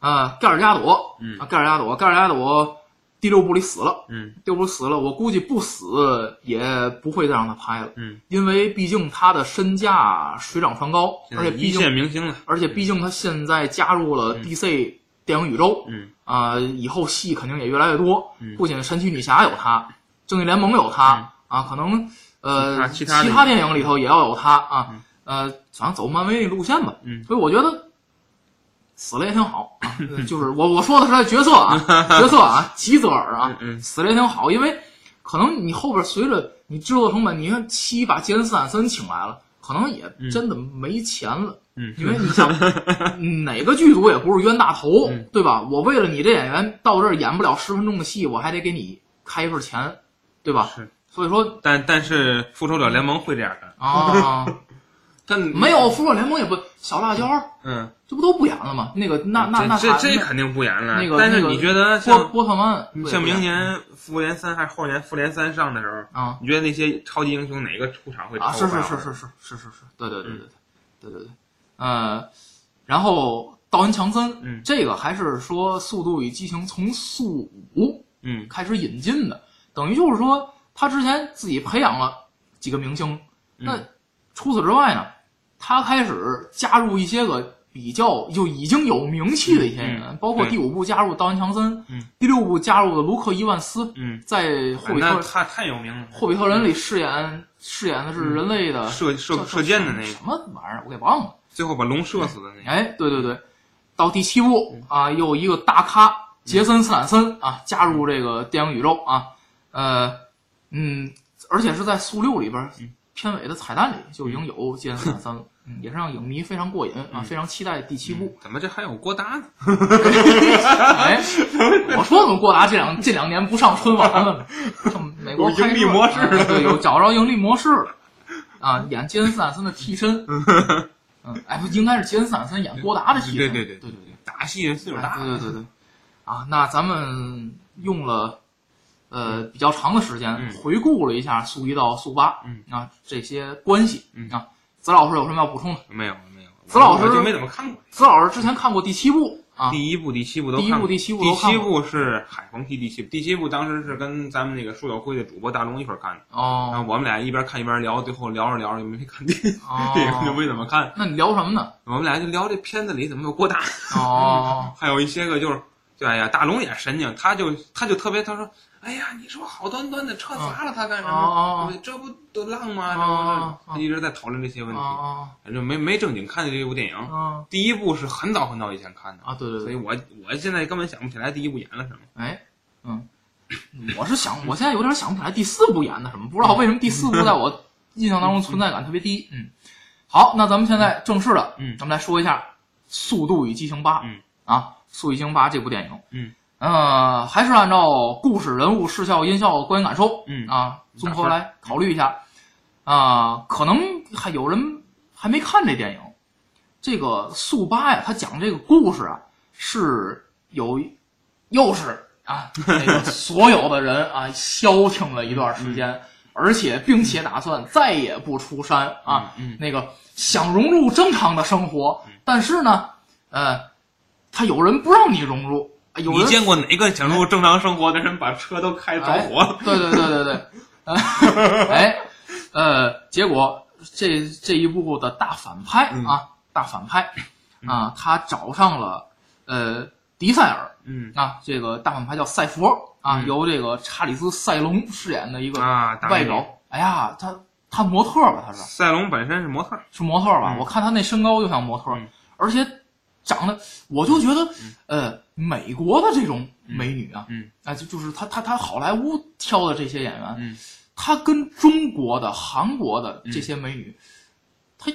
啊，盖尔加朵，嗯。啊，盖尔加朵，盖尔加朵第六部里死了，嗯。第六部死了，我估计不死也不会再让他拍了，嗯，因为毕竟他的身价水涨船高，而且毕竟线明星了，而且毕竟他现在加入了 DC 电影宇宙，嗯啊、以后戏肯定也越来越多。嗯不仅神奇女侠有他，正义联盟有他、啊，可能呃其他电影里头也要有他啊，呃，反正走漫威那路线吧。嗯所以我觉得死了也挺好啊。就是我我说的是他角色啊，角色啊，吉泽尔啊，嗯嗯死了也挺好，因为可能你后边随着你制作成本，你看七把杰森斯坦森请来了，可能也真的没钱了。嗯因为你想，哪个剧组也不是冤大头，嗯对吧？我为了你这演员到这儿演不了十分钟的戏，我还得给你开一份钱，对吧？是，所以说但但是复仇者联盟会这样干，啊，但没有复仇联盟也不小辣椒，嗯，这不都不演了吗？那个那那那这这这肯定不演了。那个但是你觉得波像波特曼像明年复联三还是后年复联三上的时候，啊。你觉得那些超级英雄哪个出场会啊，是是是是是是是是，对对对对对对对对，呃，然后道恩强森，嗯。这个还是说《速度与激情》从速五嗯。开始引进的，等于就是说他之前自己培养了几个明星，那嗯除此之外呢，他开始加入一些个比较就已经有名气的一些人，嗯包括第五部加入道恩强森，嗯。第六部加入的卢克伊万斯，嗯，在霍比特那太太有名了，霍比特人里饰演饰演的是人类的射射射箭的那个，什么玩意儿，我给忘了。最后把龙射死的那个，哎，对对对，到第七部啊，又一个大咖杰森斯坦森啊加入这个电影宇宙啊，呃，嗯，而且是在速六里边片尾的彩蛋里就已经有杰森斯坦森了，嗯，也是让影迷非常过瘾啊，非常期待第七部。怎么这还有郭达呢？哎，我说怎么郭达这两 这两年不上春晚了呢？上美国有盈利模式了啊对，有找着盈利模式了啊，演杰森斯坦森的替身。嗯，哎，不应该是杰森斯坦森演郭达的替身。对对对对对对。打戏岁数哎大，对对对对，啊，那咱们用了呃比较长的时间嗯回顾了一下速一到速八，嗯啊这些关系嗯啊，子老师有什么要补充的？没有没有，子老师就没怎么看过。子老师之前看过第七部啊，第一部、第七部都第一部、看过第七部第都看过七部是海鹏提第七部，第七部当时是跟咱们那个书友会的主播大龙一块儿看的，然后哦我们俩一边看一边聊，最后聊着聊着就没看电影，哦，电影就没怎么看。那你聊什么呢？我们俩就聊这片子里怎么有郭达，哦，还有一些个就是，就哎呀，大龙也神经，他就他就特别他说，哎呀，你说好端端的车砸了他干什么？这不都浪吗？他一直在讨论这些问题，啊就没没正经看这部电影。哦第一部是很早很早以前看的，啊，对对对，所以我我现在根本想不起来第一部演了什么。哎，嗯，我是想，我现在有点想不起来第四部演的什么，不知道为什么第四部在我印象当中存在感特别低。嗯，好，那咱们现在正式的，嗯。咱们来说一下《速度与激情八》。嗯，啊，《速度与激情八》这部电影，嗯，呃，还是按照故事、人物、视效、音效、观影感受，嗯啊，综合来考虑一下。啊、可能还有人还没看这电影。这个速八呀，他讲这个故事啊，是有又是啊，那个所有的人啊 消停了一段时间，而且并且打算再也不出山啊，嗯那个想融入正常的生活，但是呢，呃，他有人不让你融入，你见过哪个想过正常生活的人把车都开着火了？对对对对对，呃哎，呃，结果这这一部的大反派嗯啊，大反派啊，他找上了呃迪塞尔嗯啊，这个大反派叫赛佛啊，嗯由这个查理斯·塞隆饰演的一个外表，哎呀，他他模特吧，他是赛隆本身是模特，是模特吧？嗯我看他那身高就像模特，嗯而且长得，我就觉得，呃，美国的这种美女啊，嗯啊，就就是他他他好莱坞挑的这些演员，嗯她跟中国的、韩国的这些美女，她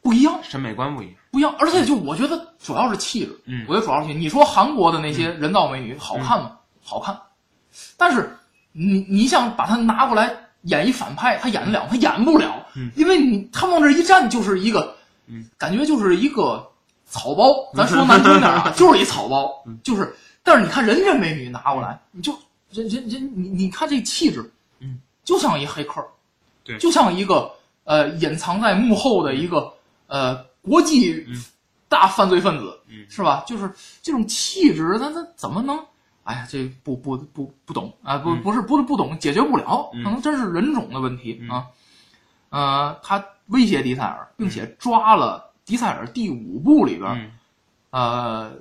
不一样，审美观不一样。不一样。而且就我觉得主要是气质，嗯我觉得主要是气质。你说韩国的那些人造美女好看吗？好看，但是你你想把她拿过来演一反派，她演得了？她演不了，嗯因为你她往这一站就是一个，嗯感觉就是一个草包。咱说难听点啊，就是一草包，嗯就是。但是你看人家美女拿过来，你就人人人你你看这气质，嗯，就像一黑客，对就像一个呃隐藏在幕后的一个呃国际嗯大犯罪分子，嗯是吧？就是这种气质，他他怎么能？哎呀，这不不不不懂啊，不嗯不是不是不懂，解决不了，嗯可能真是人种的问题嗯啊。呃，他威胁迪塞尔，并且抓了迪塞尔第五部里边、嗯，呃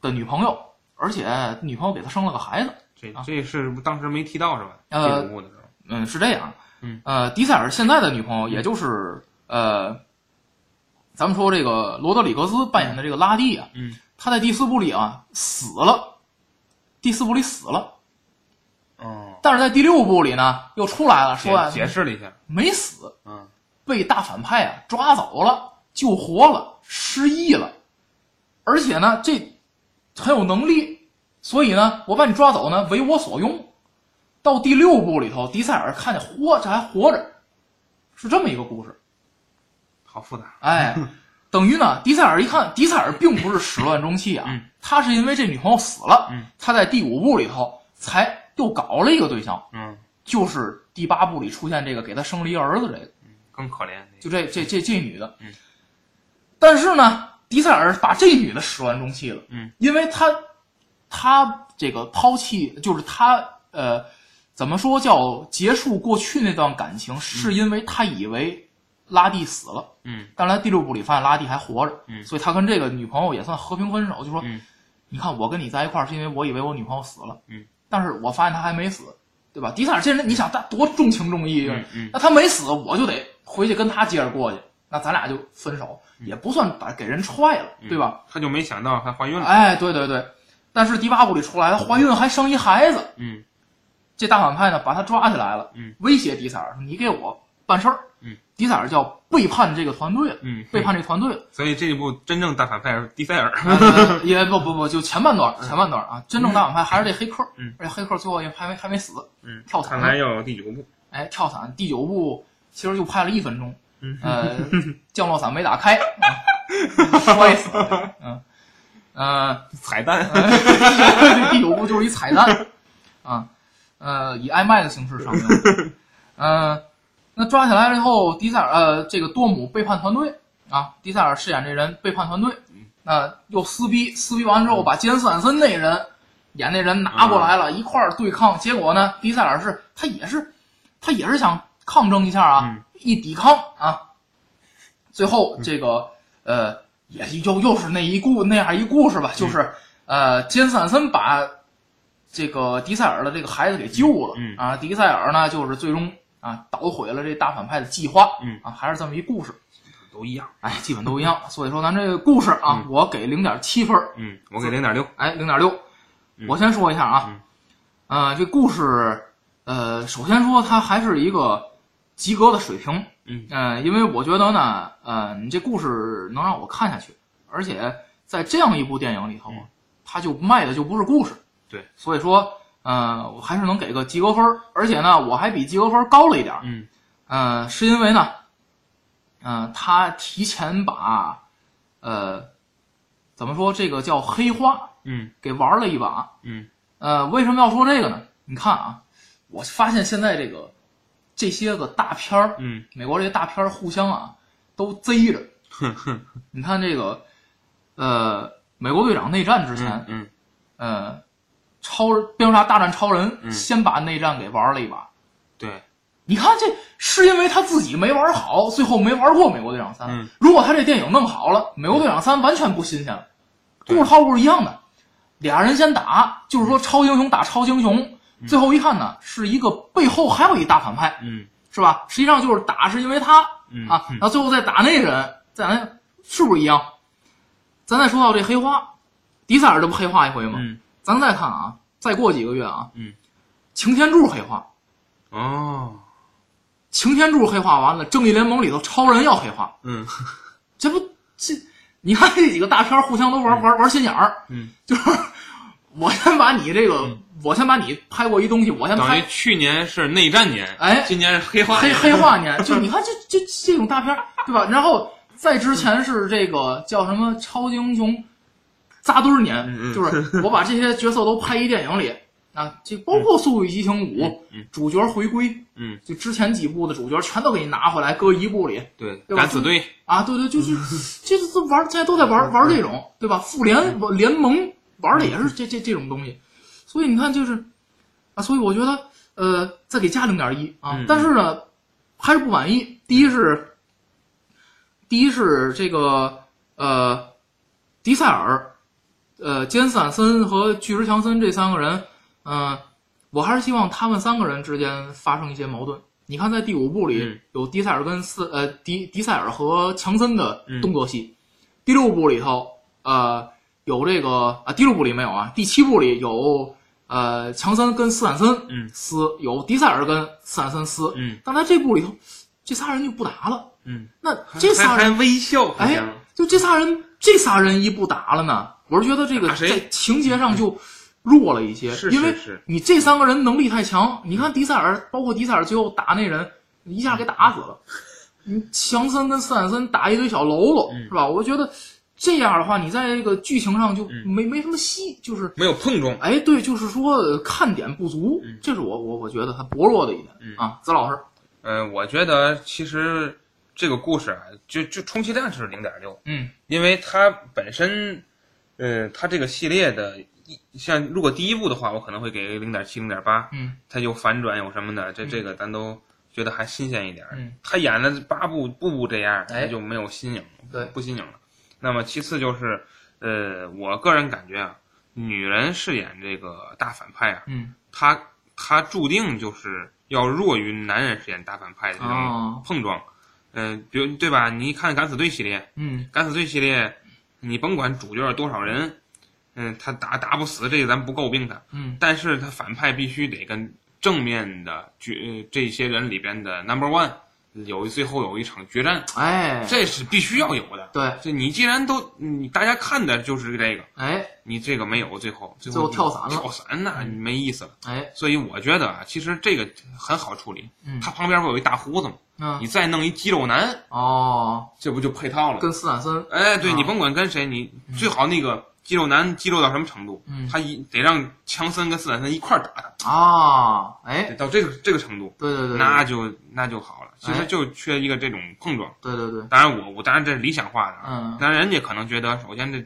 的女朋友，而且女朋友给他生了个孩子。这这是当时没提到是吧？呃第五部的时候，嗯，是这样。嗯，呃，迪塞尔现在的女朋友，也就是呃咱们说这个罗德里格斯扮演的这个拉蒂啊，嗯，他在第四部里啊死了，第四部里死了，哦，但是在第六部里呢又出来了，说解释了一下，没死，嗯。被大反派啊抓走了，救活了，失忆了，而且呢这很有能力，所以呢我把你抓走呢为我所用。到第六部里头，迪塞尔看见活这还活着，是这么一个故事。好复杂，哎，等于呢，迪塞尔一看，迪塞尔并不是始乱终弃啊，嗯。他是因为这女朋友死了，嗯。他在第五部里头才又搞了一个对象，嗯，就是第八部里出现这个给他生了一个儿子这个，更可怜，就这这这这女的，嗯，但是呢，迪塞尔把这女的始乱终弃了，嗯，因为他他这个抛弃，就是他呃，怎么说叫结束过去那段感情，是因为他以为拉蒂死了。嗯。但来第六部里发现拉蒂还活着，嗯。所以他跟这个女朋友也算和平分手，就说，嗯。你看我跟你在一块儿是因为我以为我女朋友死了，嗯，但是我发现她还没死，对吧？迪塞尔这人你想他多重情重义，嗯嗯。那他没死，我就得回去跟他接着过去，那咱俩就分手，也不算把给人踹了，对吧？他就没想到还怀孕了，哎，对对对，但是第八部里出来，她怀孕还生一孩子，嗯。这大反派呢把他抓起来了，嗯，威胁迪塞尔说你给我办事儿，嗯，迪塞尔叫背叛这个团队了，嗯，背叛这团队了。所以这一部真正大反派是迪塞尔，呃也不不不，就前半段，前半段啊，真正大反派还是这黑客，嗯，而且黑客最后也还没还没死，嗯，跳伞了，看来要第九部，哎，跳伞第九部其实就拍了一分钟，嗯呃，降落伞没打开，啊摔死了，嗯，呃，彩蛋，第九部就是一彩蛋，啊，呃，以爱麦的形式上映，呃，那抓起来了以后，迪塞尔呃，这个多姆背叛团队啊，迪塞尔饰演这人背叛团队，那、又撕逼，撕逼完之后把杰森斯坦森那人演那人拿过来了，一块儿对抗，结果呢，迪塞尔是他也是他也是想抗争一下啊，嗯一抵抗啊，最后这个呃也又又是那一故那样一故事吧，就是呃杰森斯坦森把这个迪塞尔的这个孩子给救了，嗯啊，迪塞尔呢就是最终啊捣毁了这大反派的计划，嗯。啊还是这么一故事，都一样，哎，基本都一样，所以说咱这个故事啊，我给零点七分，嗯，我给零点六，哎，零点六。我先说一下啊，呃，这故事，呃，首先说它还是一个及格的水平，嗯，呃，因为我觉得呢，呃，你这故事能让我看下去，而且在这样一部电影里头啊，它就卖的就不是故事，对，所以说，呃，我还是能给个及格分儿，而且呢，我还比及格分高了一点儿，嗯。呃，是因为呢，嗯、他提前把，呃，怎么说这个叫黑化嗯。给玩了一把，嗯。呃，为什么要说这个呢？你看啊，我发现现在这个这些个大片儿，嗯美国这些大片儿互相啊都贼着。哼哼，你看这个，呃，美国队长内战之前，嗯呃，超人蝙蝠侠大战超人，嗯先把内战给玩了一把。对，你看这是因为他自己没玩好，最后没玩过美国队长三。嗯如果他这电影弄好了，美国队长三完全不新鲜了，故事套路是一样的。俩人先打，就是说超英雄打超英雄，最后一看呢，是一个背后还有一大反派，嗯。是吧？实际上就是打是因为他嗯啊，然后最后再打那人，再来是不是一样？咱再说到这黑化，迪塞尔这不黑化一回吗？嗯。咱再看啊，再过几个月啊，嗯，擎天柱黑化，哦，擎天柱黑化完了，正义联盟里头超人要黑化，嗯。这不这你看这几个大片互相都玩玩玩心眼儿，嗯，就是我先把你这个，我先把你拍过一东西，我先等于拍去年是内战年，哎今年是黑化黑年黑化 年，就你看这这这种大片儿，对吧？然后再之前是这个叫什么超级英雄扎堆儿年，嗯嗯就是我把这些角色都拍一电影里啊，这包括《速度与激情五》嗯主角回归，嗯，就之前几部的主角全都给你拿回来，搁一部里对，对吧敢死队，啊，对对，就是这 这都玩，现在都在玩玩这种，对吧？复联联盟玩的也是这这这种东西，所以你看就是啊，所以我觉得呃，再给加零点一啊嗯，但是呢，还是不满意。第一是，第一是这个呃，迪塞尔、呃，杰森斯坦森和巨石强森这三个人，嗯、我还是希望他们三个人之间发生一些矛盾。你看在第五部里嗯。有迪塞尔跟斯呃迪迪塞尔和强森的嗯。动作戏，第六部里头呃有这个啊第六部里没有啊，第七部里有呃强森跟斯坦森嗯。撕，有迪塞尔跟斯坦森撕，嗯。但在这部里头这仨人就不打了，嗯，那这仨人微笑，好哎，就这仨人，这仨人一不打了呢，我是觉得这个在情节上就弱了一些，是因为你这三个人能力太强。你看迪塞尔，包括迪塞尔最后打那人，一下给打死了。你 强森跟斯坦森打一堆小喽啰，嗯。是吧？我觉得这样的话，你在这个剧情上就嗯没、没什么戏，就是没有碰撞。哎，对，就是说呃看点不足，嗯这是我我我觉得它薄弱的一点、嗯啊。子老师，嗯、我觉得其实这个故事啊，就就充其量是零点六，嗯因为它本身，呃，它这个系列的一像如果第一部的话，我可能会给零点七、零点八，嗯它有反转有什么的，这嗯这个咱都觉得还新鲜一点儿。嗯他演了八部，步步这样，哎他就没有新颖，对不新颖了。那么其次就是，呃，我个人感觉啊，女人饰演这个大反派啊，嗯她她注定就是要弱于男人饰演大反派的这种哦碰撞。嗯、比如对吧？你一看敢死队系列，嗯敢死队系列，你甭管主角多少人，嗯，他打打不死，这个咱不诟病他，嗯但是他反派必须得跟正面的角呃这些人里边的 number one 有最后有一场决战，哎，这是必须要有的。对，这你既然都你大家看的就是这个，哎你这个没有，最后最最后后跳伞了跳伞那没意思了。哎所以我觉得啊，其实这个很好处理。嗯他旁边不有一大胡子吗？嗯你再弄一肌肉男，哦，这不就配套了？跟斯坦森哎，对啊你甭管跟谁，你最好那个肌肉男肌肉到什么程度，嗯。他一得让强森跟斯坦森一块儿打他，啊，哎。到这个这个程度，对对对，那就那就好了。其哎。实就缺一个这种碰撞。对对对，当然我我当然这是理想化的啊，嗯。当然人家可能觉得，首先这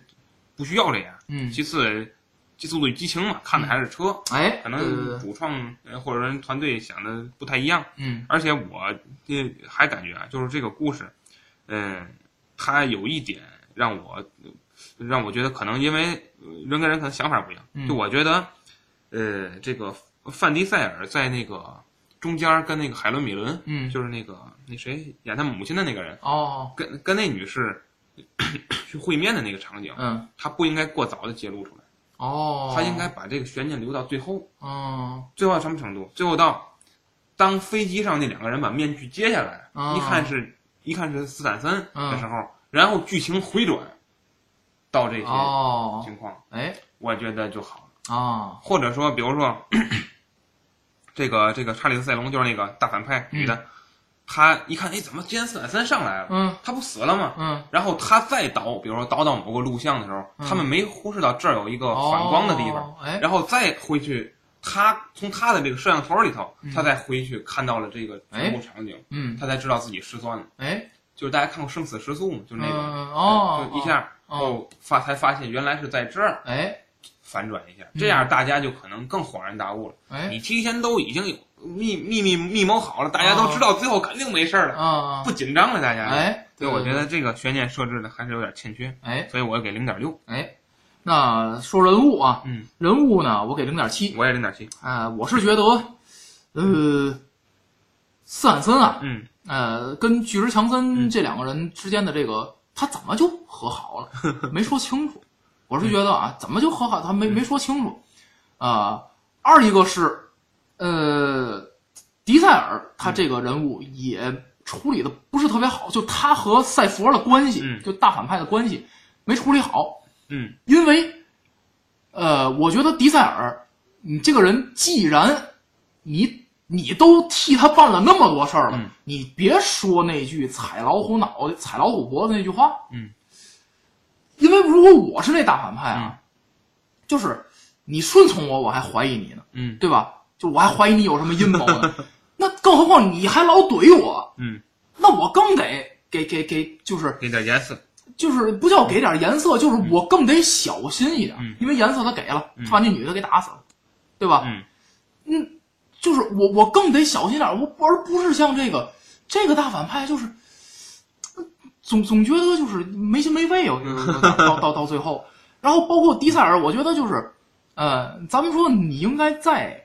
不需要这样，嗯，其次《极速度与激情》嘛，看的还是车，哎，可能主创呃或者人团队想的不太一样。嗯。而且我这还感觉啊，就是这个故事，嗯，它有一点让我让我觉得可能因为呃人跟人可能想法不一样，嗯就我觉得，呃，这个范迪塞尔在那个中间跟那个海伦米伦，嗯，就是那个那谁演他母亲的那个人，哦，跟跟那女士去会面的那个场景，嗯，他不应该过早的揭露出来，哦，他应该把这个悬念留到最后。哦，最后到什么程度？最后到当飞机上那两个人把面具揭下来，哦一看是一看是斯坦森嗯的时候，然后剧情回转到这些哦，情况，哎。我觉得就好了。啊，或者说，比如说 这个这个查理斯塞隆就是那个大反派女的，她一看，哎，怎么既然斯坦森上来了，嗯。他不死了吗？嗯，然后他再倒，比如说倒到某个录像的时候，他们没忽视到这儿有一个反光的地方，哦，哎，然后再回去，他从他的这个摄像头里头，他再回去看到了这个全部场景，嗯，他才知道自己失算了。哎，就是大家看过《生死时速》吗？就是那个，嗯哦，就一下哦哦发才发现原来是在这儿哎反转一下，这样大家就可能更恍然大悟了。哎你提前都已经有密秘密密谋好了，大家都知道最后肯定没事儿了，啊，不紧张了，大家。哎，所以我觉得这个悬念设置的还是有点欠缺，哎所以我给零点六，哎，那说人物啊，嗯，人物呢，我给零点七，我也零点七，啊，我是觉得，呃，斯坦森啊，嗯呃，跟巨石强森这两个人之间的这个，他怎么就和好了？没说清楚。我是觉得啊，怎么就和好？他没没说清楚。啊、二一个是，呃，迪塞尔他这个人物也处理的不是特别好，就他和赛佛的关系，嗯就大反派的关系没处理好。嗯因为，呃，我觉得迪塞尔，你这个人既然你你都替他办了那么多事儿了，嗯你别说那句踩老虎脑袋、踩老虎脖子那句话。嗯，因为如果我是那大反派啊，嗯就是你顺从我，我还怀疑你呢，嗯对吧？就我还怀疑你有什么阴谋呢。那更何况你还老怼我，嗯，那我更得给给给，就是给点颜色，就是不叫给点颜色，就是我更得小心一点，嗯因为颜色他给了，嗯他把那女的给打死了，对吧？嗯嗯，就是我我更得小心点，我而不是像这个这个大反派，就是呃总总觉得就是没心没肺，我觉得到到到到最后，然后包括迪塞尔，我觉得就是呃，咱们说你应该再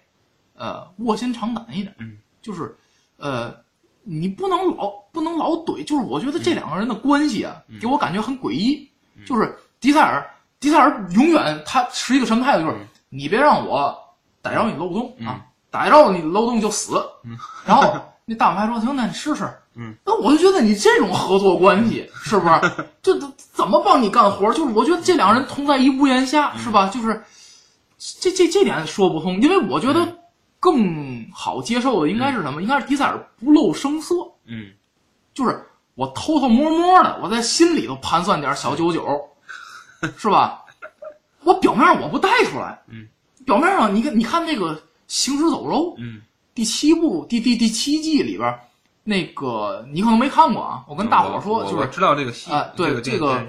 呃卧薪尝胆一点，嗯，就是呃，你不能老不能老怼，就是我觉得这两个人的关系啊，给我感觉很诡异。就是迪塞尔，迪塞尔永远他是一个什么态度？就是你别让我逮着你漏洞啊，逮着你漏洞就死。然后那大牌说行，那你试试。嗯，那我就觉得你这种合作关系是不是？这怎么帮你干活？就是我觉得这两人同在一屋檐下，是吧？就是这这这点说不通，因为我觉得更好接受的应该是什么？应该是迪塞尔不露声色，嗯，就是我偷偷摸摸的，我在心里头盘算点小九九，是吧？我表面上我不带出来，嗯，表面上你看你看那个《行尸走肉》，嗯，第七部第第第七季里边。那个你可能没看过啊，我跟大伙说，就是知道这个戏啊，对这个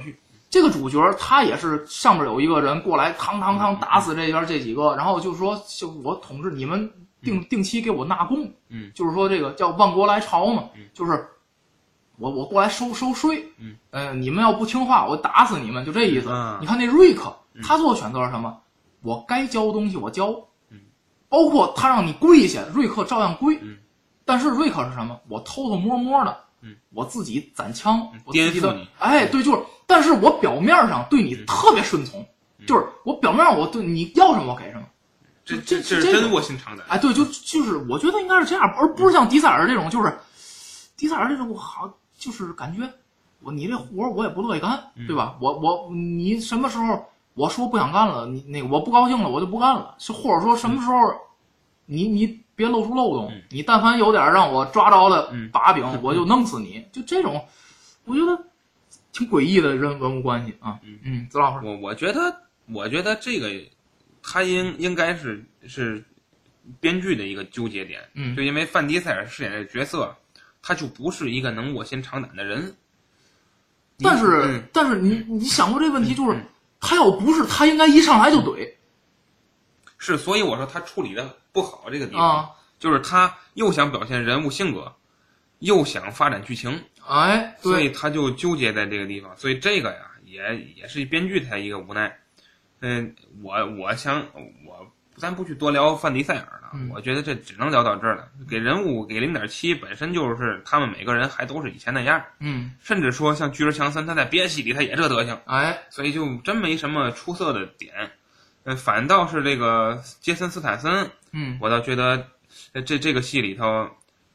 这个主角他也是上面有一个人过来，嘡嘡嘡打死这边这几个，然后就说就我统治你们定定期给我纳贡，嗯，就是说这个叫万国来朝嘛，就是我我过来收收税，嗯，呃，你们要不听话，我打死你们，就这意思。你看那瑞克，嗯。他做的选择是什么？我该交东西我交，嗯，包括他让你跪下，瑞克照样跪，嗯。但是瑞克是什么？我偷偷摸摸的，嗯，我自己攒枪，我颠自己的哎，对，就是，但是我表面上对你特别顺从，就是我表面上我对你要什么我给什么，这这这这是真卧薪尝胆。哎，对，就就是我觉得应该是这样，而不是像迪塞尔这种，就是迪塞尔这种，我好就是感觉我你这活我也不乐意干，对吧？我我你什么时候我说不想干了，你那个我不高兴了，我就不干了，是或者说什么时候你你。别露出漏洞，你但凡有点让我抓着的把柄，我就弄死你。就这种，我觉得挺诡异的人文物关系啊。嗯嗯，子老师，我我觉得，我觉得这个他应应该是是编剧的一个纠结点。嗯，就因为范迪塞尔饰演的角色，他就不是一个能卧薪尝胆的人。但是，但是你你想过这个问题，就是他要不是他，应该一上来就怼。是，所以我说他处理的不好这个地方，就是他又想表现人物性格，又想发展剧情，哎，所以他就纠结在这个地方。所以这个呀，也也是编剧他一个无奈。嗯，我我想我咱不去多聊范迪塞尔了，我觉得这只能聊到这儿了。给人物给零点七，本身就是他们每个人还都是以前那样，嗯，甚至说像巨石强森，他在别的戏里他也这德行，哎，所以就真没什么出色的点。呃，反倒是这个杰森斯坦森，嗯，我倒觉得，这这个戏里头，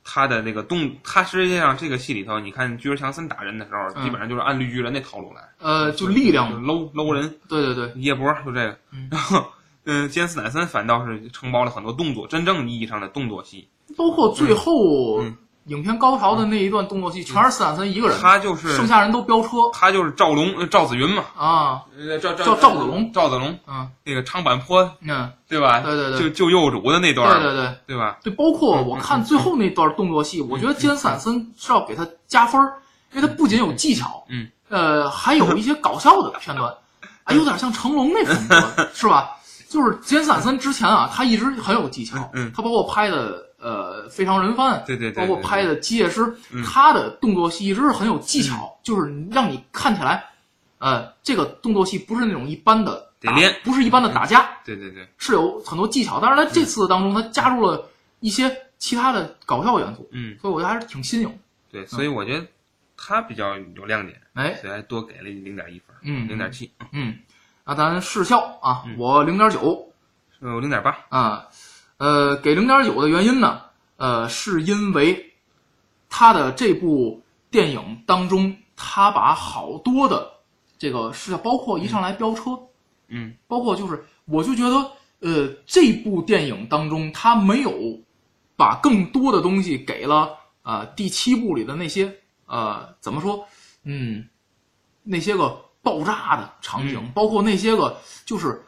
他的那个动，他实际上这个戏里头，你看巨石强森打人的时候，基本上就是按绿巨人那套路来，呃，就力量搂搂人，对对对，叶波就这个，然后，嗯，杰森斯坦森反倒是承包了很多动作，真正意义上的动作戏，包括最后。影片高潮的那一段动作戏，全是斯坦森一个人，他就是剩下人都飙车，他就是赵龙、赵子云嘛，啊，赵赵赵子龙，赵子龙，啊，那个长坂坡，嗯，对吧？对对对，救救幼主的那段，对对对，对吧？对，包括我看最后那段动作戏，我觉得杰森斯坦森是要给他加分因为他不仅有技巧，嗯，呃，还有一些搞笑的片段，哎，有点像成龙那风格，是吧？就是杰森森之前啊，他一直很有技巧，嗯，他包括拍的。呃，非常人贩，对对对，包括拍的机械师，他的动作戏一直是很有技巧，就是让你看起来，呃，这个动作戏不是那种一般的打练，不是一般的打架，对对对，是有很多技巧。但是在这次当中，他加入了一些其他的搞笑元素，嗯，所以我觉得还是挺新颖。对，所以我觉得他比较有亮点，哎，所以还多给了零点一分，嗯，零点七，嗯，那咱视效啊，我零点九，呃，零点八。啊。呃，给零点九的原因呢，呃，是因为他的这部电影当中，他把好多的这个是包括一上来飙车，嗯，包括就是，我就觉得，呃，这部电影当中他没有把更多的东西给了呃第七部里的那些呃怎么说，嗯，那些个爆炸的场景，包括那些个就是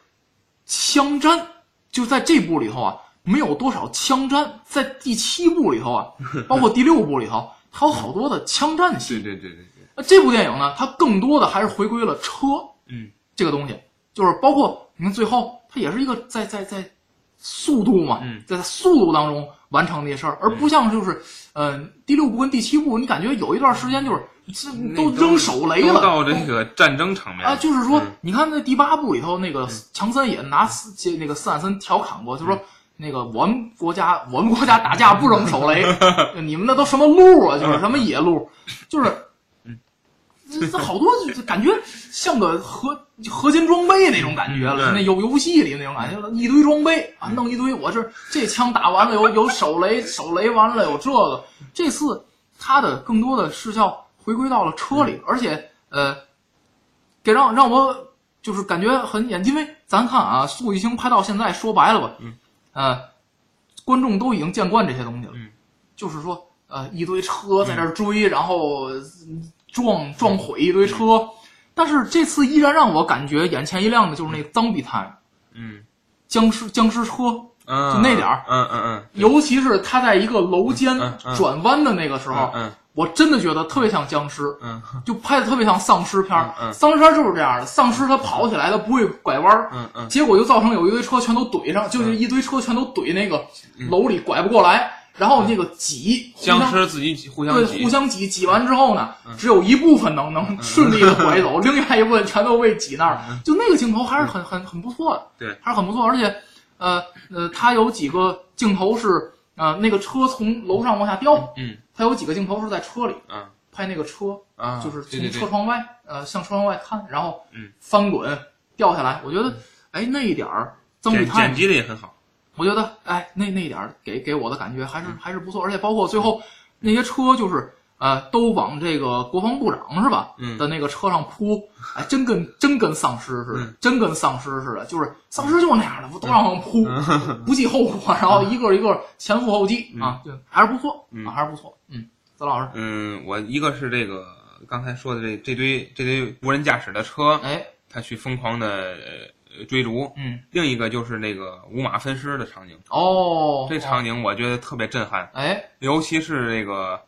枪战，就在这部里头啊。没有多少枪战，在第七部里头啊，包括第六部里头，它有好多的枪战戏。对对对对对。那这部电影呢，它更多的还是回归了车，嗯，这个东西，就是包括你看最后，它也是一个在在在速度嘛，在速度当中完成这些事儿，而不像就是，嗯，第六部跟第七部，你感觉有一段时间就是都扔手雷了，到这个战争场面啊，就是说，你看那第八部里头，那个强森也拿斯那个斯坦森调侃过，就说。那个我们国家我们国家打架不扔手雷，你们那都什么路啊？就是什么野路，就是。这这好多就感觉像个核合金装备那种感觉了，对那游游戏里那种感觉了，一堆装备啊，弄一堆。我这这枪打完了有有手雷，手雷完了有这个。这次他的更多的是要回归到了车里，而且呃，给让让我就是感觉很眼，因为咱看啊，《速激情》拍到现在，说白了吧，嗯，呃，观众都已经见惯这些东西了，嗯，就是说呃一堆车在这儿追，然后撞撞毁一堆车，但是这次依然让我感觉眼前一亮的就是那个脏比滩嗯。僵尸僵尸车，嗯，就那点儿嗯嗯嗯，尤其是他在一个楼间转弯的那个时候，嗯我真的觉得特别像僵尸，嗯。就拍的特别像丧尸片儿。嗯嗯。丧尸片儿就是这样的，丧尸它跑起来它不会拐弯儿，嗯嗯。结果就造成有一堆车全都怼上，就是一堆车全都怼那个楼里拐不过来，然后那个挤僵尸自己互相对挤互相挤，挤完之后呢，嗯。只有一部分能能顺利的拐走，另外一部分全都被挤那儿。就那个镜头还是很很很不错对，还是很不错，而且呃呃，它有几个镜头是呃那个车从楼上往下掉，嗯它有几个镜头是在车里嗯拍那个车，啊，就是从车窗外呃向车窗外看，然后嗯翻滚掉下来。我觉得哎那一点儿曾比剪泰剪辑的也很好。我觉得，哎，那那一点儿给给我的感觉还是还是不错，而且包括最后那些车，就是呃，都往这个国防部长是吧？嗯的那个车上扑，哎，真跟真跟丧尸似的，嗯真跟丧尸似的，就是丧尸就是那样的，不都往上扑，嗯 不计后果，然后一个一个前赴后继啊，就还是不错嗯啊，还是不错。嗯，曾老师，嗯，我一个是这个刚才说的这这堆这堆无人驾驶的车，哎，他去疯狂的呃追逐；嗯，另一个就是那个五马分尸的场景，哦，这场景我觉得特别震撼，哎，尤其是这个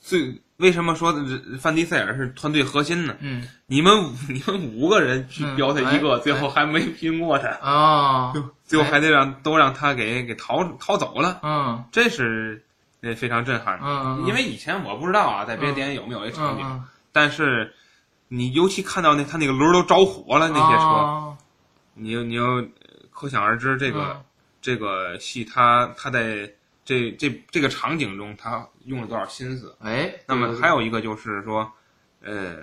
最为什么说范迪塞尔是团队核心呢？嗯。你们五 你们五个人去嗯标他一个，哎最后还没拼过他，啊，最后还得让都让他给给逃逃走了，嗯。这是呃非常震撼的。嗯，因为以前我不知道啊，在别的电影有没有这场景，嗯但是你尤其看到那他那个轮都着火了那些车，啊。你你就呃可想而知这个、嗯。这个戏他他在这这这个场景中他用了多少心思。哎，那么还有一个就是说，呃，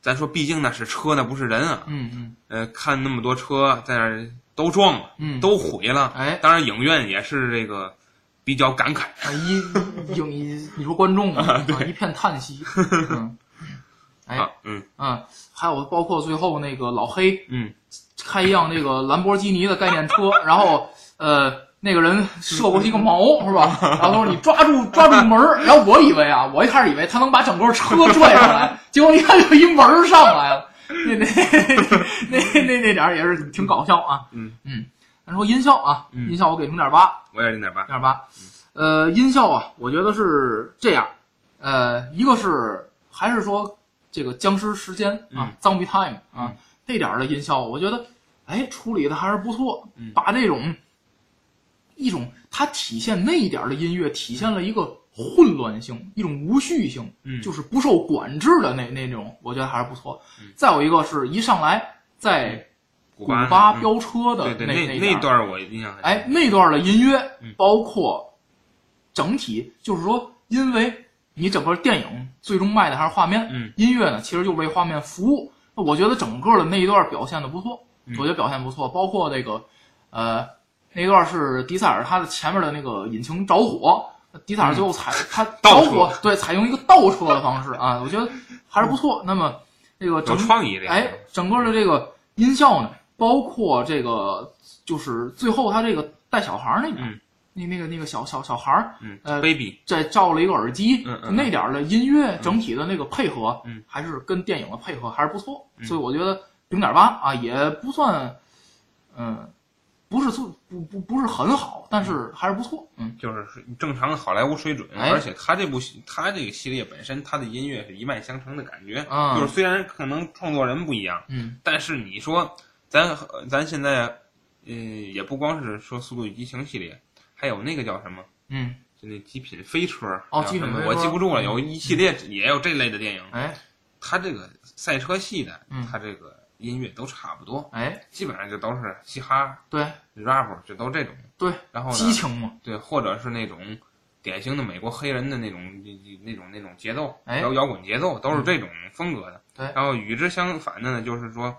咱说毕竟那是车，那不是人啊。嗯嗯呃，看那么多车在那儿都撞了，嗯，都毁了。哎，当然影院也是这个比较感慨。啊，一影一你说观众啊，啊，一片叹息。嗯，哎啊，嗯嗯，还有包括最后那个老黑嗯开一辆那个兰博基尼的概念车，然后呃那个人射过去一个毛是吧？然后他说你抓住抓住门儿，然后我以为啊，我一开始以为他能把整个车拽上来，结果一看就一门儿上来了。那那那那那点儿也是挺搞笑啊。嗯嗯，咱说音效啊，嗯音效我给零点八。我也零点八。零点八，呃，音效啊，我觉得是这样，呃，一个是还是说这个僵尸时间啊、嗯 z o m b i e time 啊，那点儿的音效，我觉得哎处理的还是不错，嗯把这种一种它体现那一点儿的音乐，体现了一个混乱性，一种无序性，嗯就是不受管制的那那种，我觉得还是不错。嗯再有一个是一上来在古古巴飙车的那那段儿我印象很深。哎，那段的音乐嗯包括整体，就是说，因为你整个电影最终卖的还是画面，嗯音乐呢其实就为画面服务。我觉得整个的那一段表现的不错，嗯我觉得表现不错，包括这个呃那一段是迪塞尔他的前面的那个引擎着火，迪塞尔最后采、他着火，对，采用一个倒车的方式啊，我觉得还是不错。那么这个有整创意这个。哎，整个的这个音效呢，包括这个就是最后他这个带小孩儿那边，嗯那那个那个小小小孩儿嗯呃，baby，再罩了一个耳机，嗯嗯那点儿的音乐整体的那个配合，嗯还是跟电影的配合还是不错，嗯所以我觉得零点八啊也不算，嗯，不是不不不不是很好，但是还是不错，嗯就是正常的好莱坞水准，哎而且他这部，他这个系列本身，他的音乐是一脉相承的感觉。嗯就是虽然可能创作人不一样，嗯但是你说咱咱现在，呃，也不光是说《速度与激情》系列，还有那个叫什么，嗯，就那极品飞车哦叫什么极品飞车我记不住了，嗯有一系列也有这类的电影。哎，他这个赛车系的嗯，他这个音乐都差不多，哎，基本上就都是嘻哈、对。rap，就都这种。对，然后激情嘛，对，或者是那种典型的美国黑人的那种那种那种节奏，哎。摇摇滚节奏，都是这种风格的。对。然后与之相反的呢，就是说，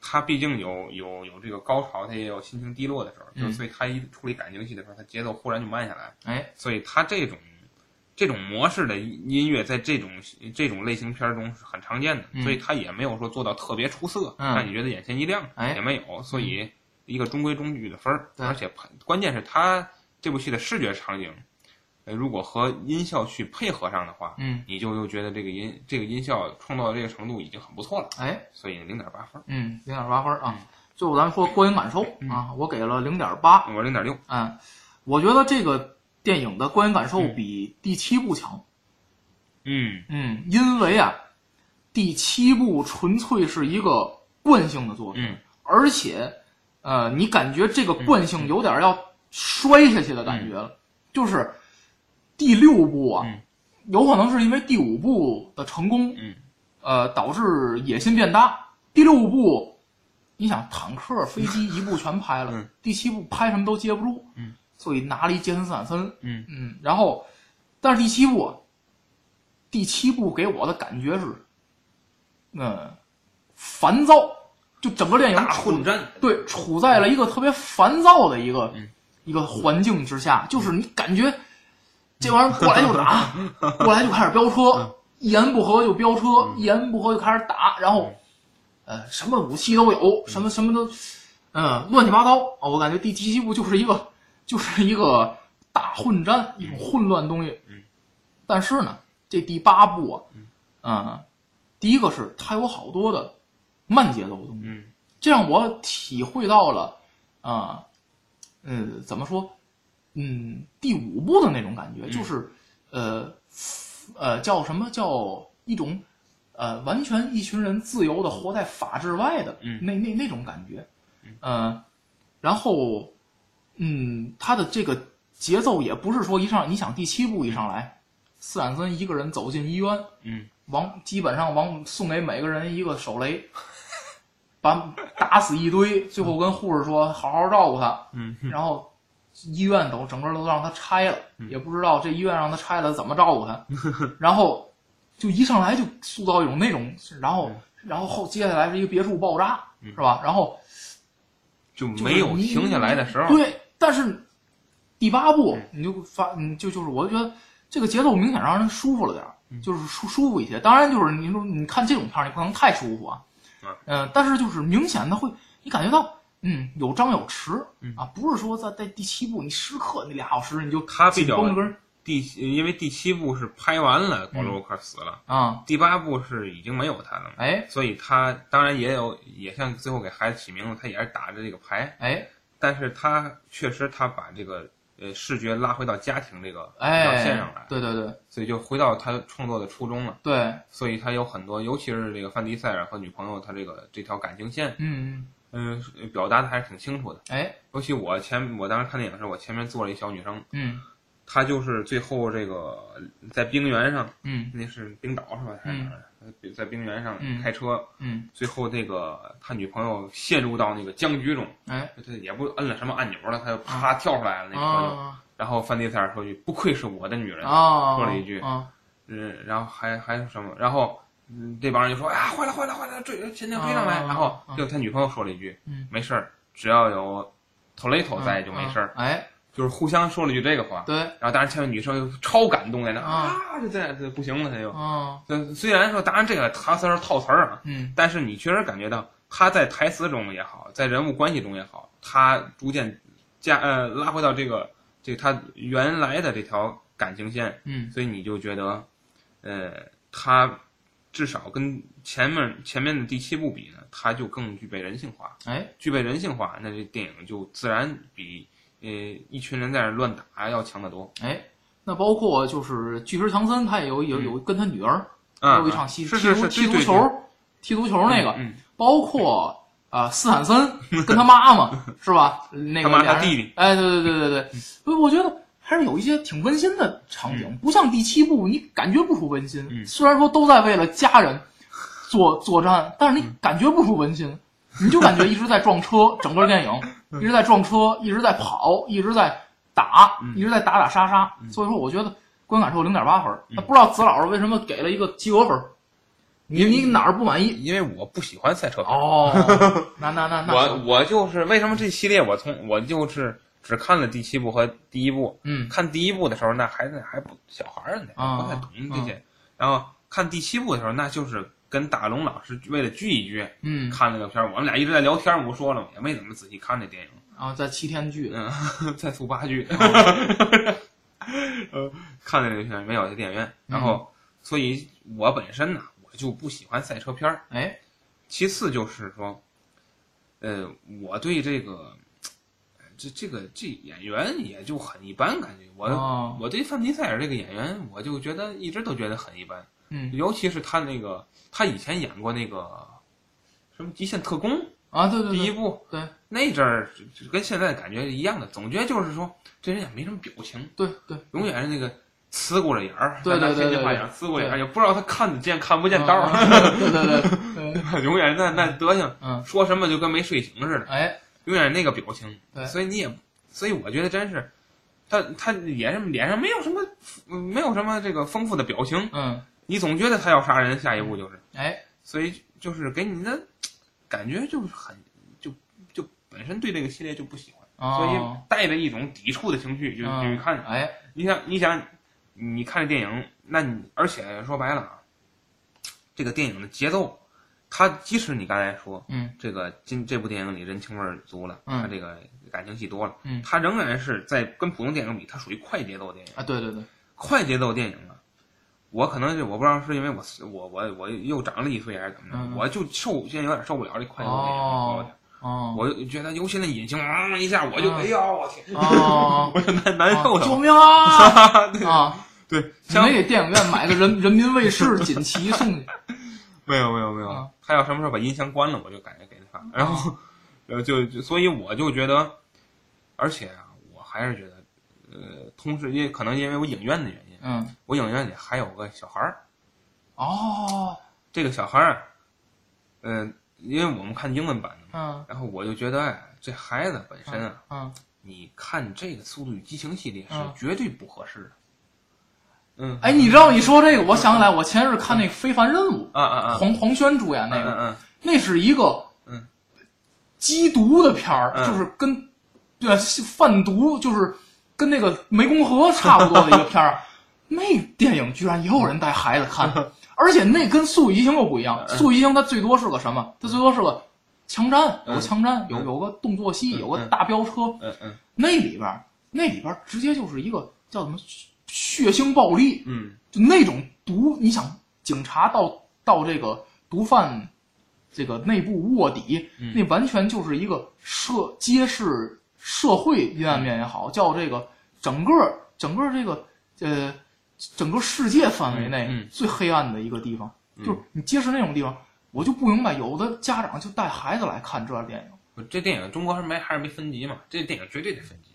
他毕竟有有有这个高潮，他也有心情低落的时候，嗯。就所以他一处理感情戏的时候，他节奏忽然就慢下来，哎，所以他这种。这种模式的音乐在这种这种类型片中是很常见的，嗯所以他也没有说做到特别出色，嗯让你觉得眼前一亮，哎也没有，所以一个中规中矩的分儿，对而且配关键是他这部戏的视觉场景，呃，如果和音效去配合上的话，嗯，你就又觉得这个音这个音效创造的这个程度已经很不错了，哎，所以零点八分，嗯，零点八分啊。最后咱们说观影感受啊，我给了零点八。我零点六，嗯，我觉得这个电影的观影感受比第七部强。嗯。嗯，因为啊，第七部纯粹是一个惯性的作品，嗯。而且，呃，你感觉这个惯性有点要摔下去的感觉了。就是第六部啊，嗯。有可能是因为第五部的成功，嗯。呃，导致野心变大。第六部，你想坦克、飞机一部全拍了，嗯。第七部拍什么都接不住，嗯，所以拿了一杰森斯坦森，嗯。嗯，然后，但是第七部啊，第七部给我的感觉是，嗯，烦躁，就整个电影大处混战，对处在了一个特别烦躁的一个、嗯。一个环境之下，就是你感觉这玩意儿过来就打，过来就开始飙车，一言不合就飙车，一言不合就开始打，然后，呃，什么武器都有，什么什么都，嗯，乱七八糟。啊！我感觉第七部就是一个就是一个大混战，一种混乱东西。嗯，但是呢，这第八部啊，嗯，第一个是它有好多的慢节奏的东西，嗯。这让我体会到了啊，嗯，怎么说？嗯，第五部的那种感觉，嗯。就是呃呃，叫什么？叫一种呃，完全一群人自由的活在法制外的嗯。那那那种感觉，呃，然后嗯，他的这个节奏也不是说一上，你想第七部一上来，斯坦森一个人走进医院，嗯。往基本上往送给每个人一个手雷，把打死一堆，最后跟护士说好好照顾他，嗯。然后医院都整个都让他拆了，也不知道这医院让他拆了怎么照顾他，然后就一上来就塑造一种那种，然后然后后接下来是一个别墅爆炸，是吧？然后就就是没有停下来的时候，对，但是第八部你就发，你就就是我觉得这个节奏明显让人舒服了点儿，就是舒舒服一些。当然，就是你说你看这种片儿，你不能太舒服啊，嗯。呃，但是就是明显的会，你感觉到嗯有张有弛啊，不是说在在第七部你时刻那俩小时你就他比较第因为第七部是拍完了，保罗沃克死了，啊，第八部是已经没有他了嘛，哎。所以他当然也有，也像最后给孩子起名字，他也是打着这个牌，哎但是他确实他把这个呃视觉拉回到家庭这个表哎现上来，对对对所以就回到他创作的初衷了。对，所以他有很多，尤其是这个范迪塞尔和女朋友他这个这条感情线，嗯嗯、表达的还是挺清楚的。哎尤其我前我当时看电影的时候，我前面坐了一小女生，嗯她就是最后这个在冰原上，嗯那是冰岛是吧？还是哪儿？在冰原上嗯开车，嗯最后这个他女朋友陷入到那个僵局中，哎他也不摁了什么按钮了，他就啪跳出来了那个车就。啊然后范迪塞尔说句：“不愧是我的女人。啊说了一句啊嗯，然后还还有什么？然后嗯，这帮人就说：“哎呀，坏了坏了坏了，追前天追上来。啊然后啊就他女朋友说了一句：“嗯没事儿，只要有 Toledo 在就没事儿。哎就是互相说了句这个话。对。然后当然前面女生又超感动在那啊。啊，就在这不行了，他就。啊。呃虽然说当然这个台词是套词儿啊，嗯。但是你确实感觉到他在台词中也好，在人物关系中也好，他逐渐加呃拉回到这个这个他原来的这条感情线，嗯。所以你就觉得，呃，他至少跟前面前面的第七部比呢，他就更具备人性化，哎。具备人性化，那这电影就自然比呃一群人在那乱打要强得多。哎，那包括就是巨石强森，他也有有有跟他女儿啊，有一场戏，踢足踢足球，踢足球那个，嗯，包括啊斯坦森跟他妈妈 是吧？那个他弟弟，哎，对对对对对，所以我觉得还是有一些挺温馨的场景，不像第七部你感觉不出温馨。嗯。虽然说都在为了家人作作战，但是你感觉不出温馨，你就感觉一直在撞车，整个电影一直在撞车，一直在跑，一直在打，一直在打打杀杀。所以说，我觉得观感只有零点八分。那不知道子老师为什么给了一个及格分？你你哪儿不满意？因为我不喜欢赛车。哦，那那那那我我就是为什么这系列我从我就是只看了第七部和第一部。嗯看第一部的时候，那还是还不小孩儿呢，啊不太懂这些。然后看第七部的时候，那就是跟大龙老师为了聚一聚，嗯看了个片儿。我们俩一直在聊天，我说了，也没怎么仔细看这电影。啊，在七天剧嗯，在速八剧，呃，看的这个片儿没有在电影院。然后，所以我本身呢，我就不喜欢赛车片儿。哎，其次就是说，呃，我对这个，呃这这个这演员也就很一般，感觉我、哦我对范迪塞尔这个演员，我就觉得一直都觉得很一般，嗯。尤其是他那个，他以前演过那个什么《极限特工》啊，对对对，第一部，对。那阵儿跟现在感觉一样的，总觉得就是说这人也没什么表情，对对，永远是那个呲过了眼儿，对对对天津话对讲呲过眼儿，也不知道他看得见看不见道儿，对对对对，永远那那德行，嗯，说什么就跟没睡醒似的。哎，永远那个表情，对。所以你也，所以我觉得真是，他他脸上脸上没有什么，嗯没有什么这个丰富的表情，嗯，你总觉得他要杀人，下一步就是，哎，所以就是给你的 感觉就是很就就本身对这个系列就不喜欢，所以哦，带着一种抵触的情绪就就去看。哎，你想你想你看这电影，那你而且说白了啊，这个电影的节奏，它即使你刚才说，嗯，这个今这部电影里人情味儿足了，嗯。他这个感情戏多了，嗯。他仍然是在跟普通电影比，它属于快节奏电影。啊，对对对，快节奏电影啊，我可能是我不知道是因为我我我我又长了一岁还是怎么着，嗯我就受现在有点受不了这快节奏电影，哦有点哦，我就觉得尤其那引擎嗡一下，我就嗯哎呀我天，哦，我就难难受了。救命啊！对啊，对，你像没给电影院买个人人民卫视锦旗送去？没有没有没有啊，他要什么时候把音箱关了，我就感觉给他。然后，呃，就就所以我就觉得，而且啊，我还是觉得，呃，同时也可能因为我影院的原因，嗯，我影院里还有个小孩儿，哦，这个小孩儿，嗯、因为我们看英文版的嘛，嗯。然后我就觉得，哎，这孩子本身啊，嗯，你看这个《速度与激情》系列是嗯。绝对不合适的。嗯，哎，你知道你说这个，我想起来，我前日看那个《非凡任务啊啊啊》，，黄黄轩主演那个，嗯嗯那是一个嗯。缉毒的片儿，嗯。就是跟对贩毒，就是跟那个湄公河差不多的一个片儿。那电影居然也有人带孩子看，而且那跟《速度与激情》又不一样，《速度与激情》它最多是个什么？它最多是个枪战，有个枪战，有有个动作戏，有个大飙车。嗯嗯那里边儿那里边儿直接就是一个叫什么血腥暴力，嗯就那种毒，你想警察到到这个毒贩这个内部卧底，嗯那完全就是一个社揭示社会阴暗面也好，叫这个整个整个这个呃整个世界范围内最黑暗的一个地方，嗯就是你揭示那种地方，我就不明白，有的家长就带孩子来看这电影。嗯，这电影中国还是没还是没分级嘛？这电影绝对得分级。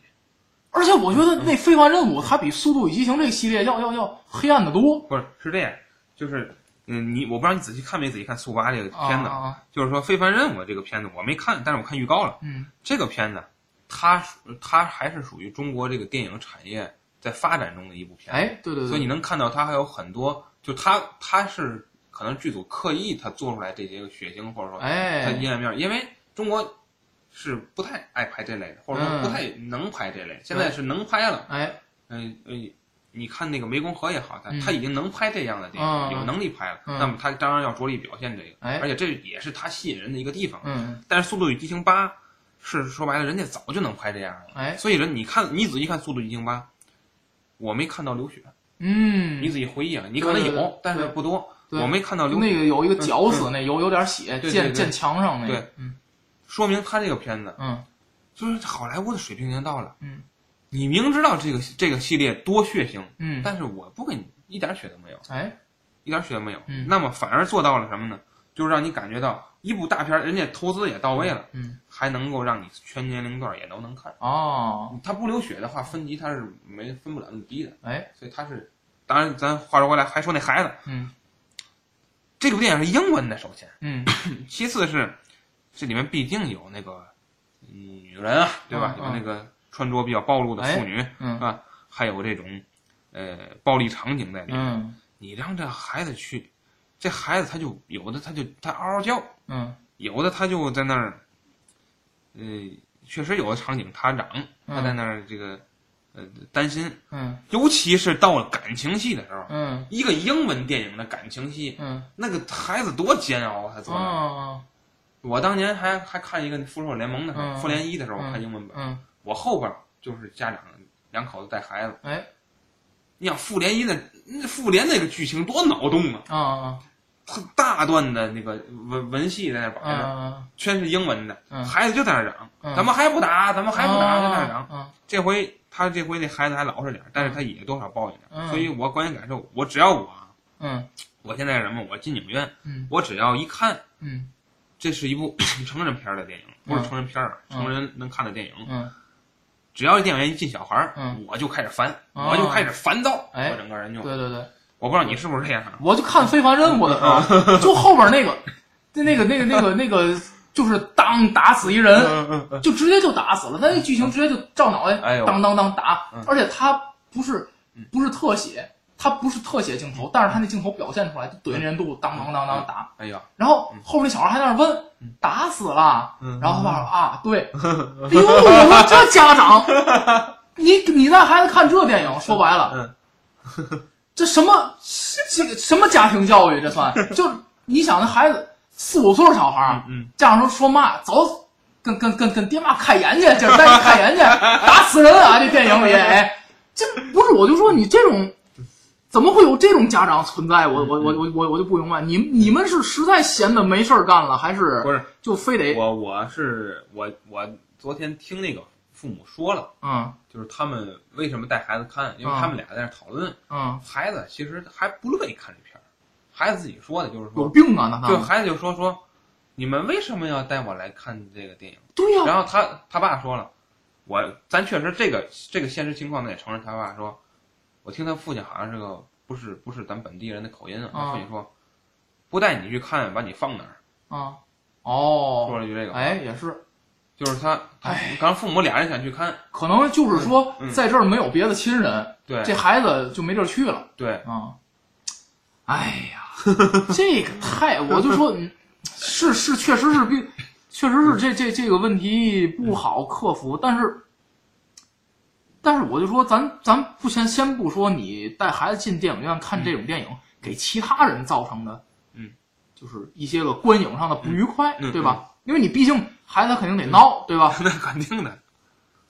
而且我觉得那非凡任务它比《速度与激情》这个系列要要要黑暗的多。不是是这样，就是嗯，你我不知道你仔细看没仔细看《速八》这个片子，啊就是说《非凡任务》这个片子我没看，但是我看预告了。嗯这个片子，它它还是属于中国这个电影产业在发展中的一部片。哎，对对对，所以你能看到它还有很多，就它它是可能剧组刻意它做出来这些个血腥或者说它哎，阴暗面，因为中国是不太爱拍这类的，或者说嗯。不太能拍这类，现在是能拍了。哎，嗯呃，你看那个湄公河也好，他嗯。他已经能拍这样的电嗯。影，有能力拍了。嗯。那么他当然要着力表现这个，哎。而且这也是他吸引人的一个地方。嗯，但是《速度与激情八》是说白了，人家早就能拍这样了，哎，所以人你看，你仔细看《速度与激情八》，我没看到流血。嗯，你仔细回忆啊，你可能有，但是不多。我没看到流血，那个有一个绞死那有有点血，溅溅墙上那个，对嗯说明他这个片子嗯就是好莱坞的水平已经到了。嗯你明知道这个这个系列多血腥，嗯，但是我不给你一点血都没有。哎，一点血都没有。嗯那么反而做到了什么呢？就是让你感觉到一部大片儿，人家投资也到位了，嗯，还能够让你全年龄段也都能看。哦，它不流血的话，分级它是没分不了那么低的，哎，所以它是。当然，咱话说回来，还说那孩子，嗯。这部电影是英文的，首先，嗯。其次是这里面毕竟有那个女人啊，对吧？嗯有那个穿着比较暴露的妇女，嗯。啊，还有这种呃暴力场景在里面。嗯。你让这孩子去，这孩子他就有的他就他嗷嗷叫，嗯有的他就在那儿，呃，确实有的场景他嚷，他在那儿这个呃担心，嗯尤其是到了感情戏的时候，嗯一个英文电影的感情戏，嗯那个孩子多煎熬啊！他做的。嗯我当年还还看一个《复仇者联盟》的时候，嗯复联一的时候，看英文版，嗯，我后边就是家长两口子带孩子。哎你想复联一那那复联那个剧情多脑洞啊！啊啊他大段的那个文文戏在那摆着，啊全是英文的，嗯。孩子就在那嚷，嗯。怎么还不打？怎么还不打？就在那嚷。嗯这回他这回那孩子还老实点，但是他也多少抱怨点，嗯。所以我观影感受，我只要我啊，嗯。我现在是什么？我进影院，嗯。我只要一看，嗯。这是一部 成人片的电影，不是成人片儿，嗯。成人能看的电影。嗯。只要电影院一进小孩我就开始烦，哦。我就开始烦躁，哎。我整个人就，对对对，我不知道你是不是这样啊？我就看《非凡任务》的时候，就后边那个，那个那个那个那个，就是当打死一人，就直接就打死了，他那剧情直接就照脑哎袋呦。当当当打嗯，而且他不是不是特写，他不是特写镜头，但是他那镜头表现出来，就怼那人肚子当当当当打，哎呀，然后后边那小孩还在那问打死了，嗯？然后他爸说啊对，哎呦我说这家长，你你带孩子看这电影，说白了。嗯这什么这个什么家庭教育？这算 就你想那孩子四五岁小孩儿，嗯家长说说嘛，走，跟跟跟跟爹妈开眼去，今儿带你开眼去，打死人啊！这电影里，哎，这不是我就说你这种。怎么会有这种家长存在？我我我我我我就不明白，你你们是实在闲的没事儿干了，还是不是就非得我我是我我昨天听那个父母说了，嗯。就是他们为什么带孩子看，因为嗯他们俩在那讨论，嗯。孩子其实还不乐意看这片儿，孩子自己说的，就是说，有病啊？那他就们。孩子就说说，你们为什么要带我来看这个电影？对呀、然后他他爸说了，我咱确实这个这个现实情况呢也承认，他爸说，我听他父亲好像是个不是不是咱本地人的口音啊，他父亲说，不带你去看，把你放哪儿？啊哦，说了一句这个，哎也是，就是他，他哎。刚父母俩人想去看，可能就是说嗯在这儿没有别的亲人，对。这孩子就没地儿去了对，啊。哎呀，这个太，我就说，嗯是是，确实是比，确实是这这这个问题不好克服，但是。但是我就说，咱咱不先先不说你带孩子进电影院看这种电影，给其他人造成的，嗯，就是一些个观影上的不愉快，嗯。对吧？因为你毕竟孩子肯定得闹，对吧？那肯定的，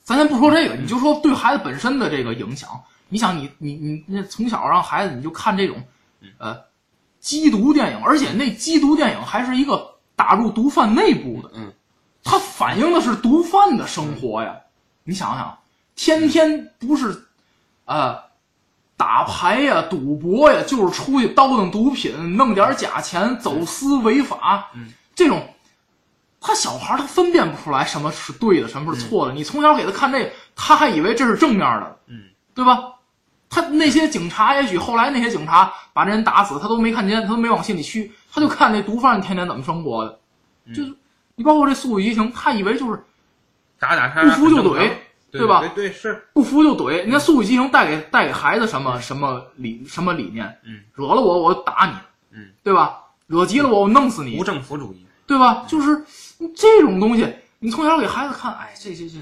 咱先不说这个，你就说对孩子本身的这个影响。你想你，你你你从小让孩子你就看这种，呃，缉毒电影，而且那缉毒电影还是一个打入毒贩内部的，嗯，它反映的是毒贩的生活呀。你想想，天天不是，呃，打牌呀、赌博呀，就是出去倒腾毒品，弄点假钱，走私违法，嗯，这种。他小孩儿他分辨不出来什么是对的，什么是错的。你从小给他看这，他还以为这是正面的，嗯，对吧？他那些警察，也许后来那些警察把这人打死，他都没看见，他都没往心里去，他就看那毒贩天天怎么生活的，嗯就是你包括这《速度与激情》，他以为就是打打杀杀，不服就怼，对吧？对对是，不服就怼。你看《速度与激情》带给带给孩子什么什么理什么理念？嗯，惹了我我打你，嗯，对吧？惹急了我我弄死你无，政府主义，对吧？就是这种东西，你从小给孩子看，哎，这这这，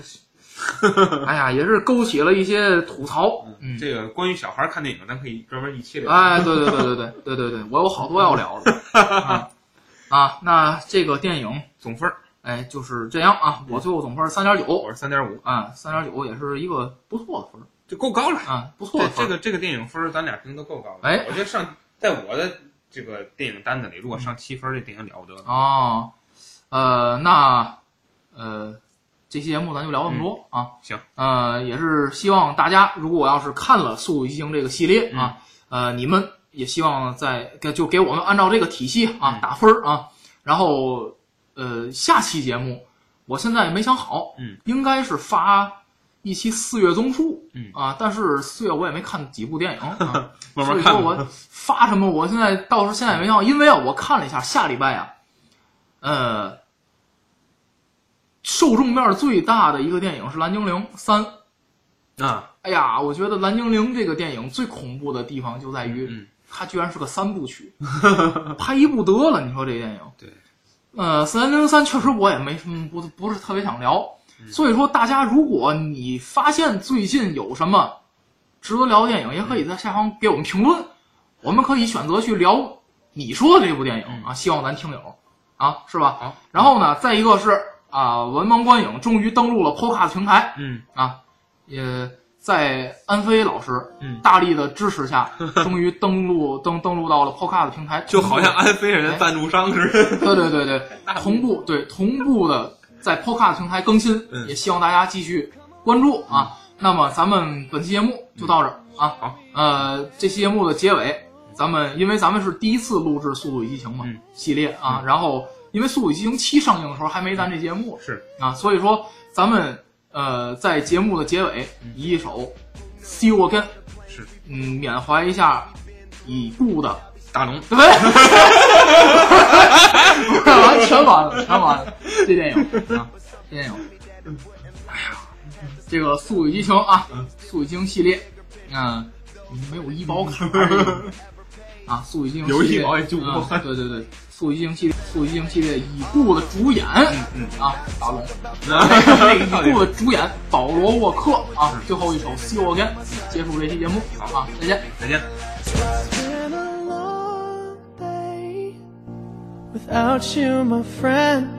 哎呀，也是勾起了一些吐槽。嗯，这个关于小孩看电影，咱可以专门一期聊。哎，对对对对对对对对，我有好多要聊的啊 啊。那这个电影，总分儿哎，就是这样啊。我最后总分三点九我是三点五，啊，三点九也是一个不错的分儿就够高了。啊，不错这的分儿。这个这个电影分儿，咱俩评都够高了。哎我觉得上在我的这个电影单子里，如果上七分儿，这电影了不得了。哦，呃，那呃，这期节目咱就聊这么多、啊。行，呃，也是希望大家，如果要是看了《速度与激情》这个系列啊，嗯呃，你们也希望在给就给我们按照这个体系啊嗯打分儿啊。然后呃，下期节目我现在也没想好，嗯，应该是发一期四月综述，嗯啊，但是四月我也没看几部电影，啊、慢所慢看吧。以说我发什么，我现在倒是现在也没想，因为啊，我看了一下下礼拜啊，呃，受众面最大的一个电影是《蓝精灵三》。啊，哎呀，我觉得《蓝精灵》这个电影最恐怖的地方就在于，嗯它居然是个三部曲，拍一部得了。你说这电影？对。呃，《蓝精灵三》确实我也没什么不不是特别想聊，所以说大家如果你发现最近有什么值得聊的电影，也可以在下方给我们评论，我们可以选择去聊你说的这部电影啊。希望咱听友啊，是吧？好。然后呢，再一个是啊，文盲观影终于登陆了 Podcast 平台，嗯啊，也在安飞老师嗯，大力的支持下，终于登录登登录到了 Podcast 平台，就好像安飞人赞助商似的。对对对对，同步对同步的在 Podcast 平台更新，嗯也希望大家继续关注啊。那么咱们本期节目就到这儿啊。好，呃，这期节目的结尾，咱们因为咱们是第一次录制《速度与激情》嘛、嗯。系列啊，然后因为《速度与激情七》上映的时候还没咱这节目，是。啊，所以说咱们呃在节目的结尾以一首《See You Again》是。嗯缅怀一下已故的，大龙，对不对？完全完了，全完了，这电影啊，这电影，哎呀，这个《速度与激情》啊，《速度与激情》系列，嗯、没有医保卡这个啊，《速度与激情》有系列医保也救不啊活对对对，《速度与激情》系列，《速度与激情》系列已故的主演，嗯嗯啊，达龙。那已故的主演保罗沃克啊，最后一首《See You Again》结束这期节目啊，再见。再见。been a long day without you, my friend.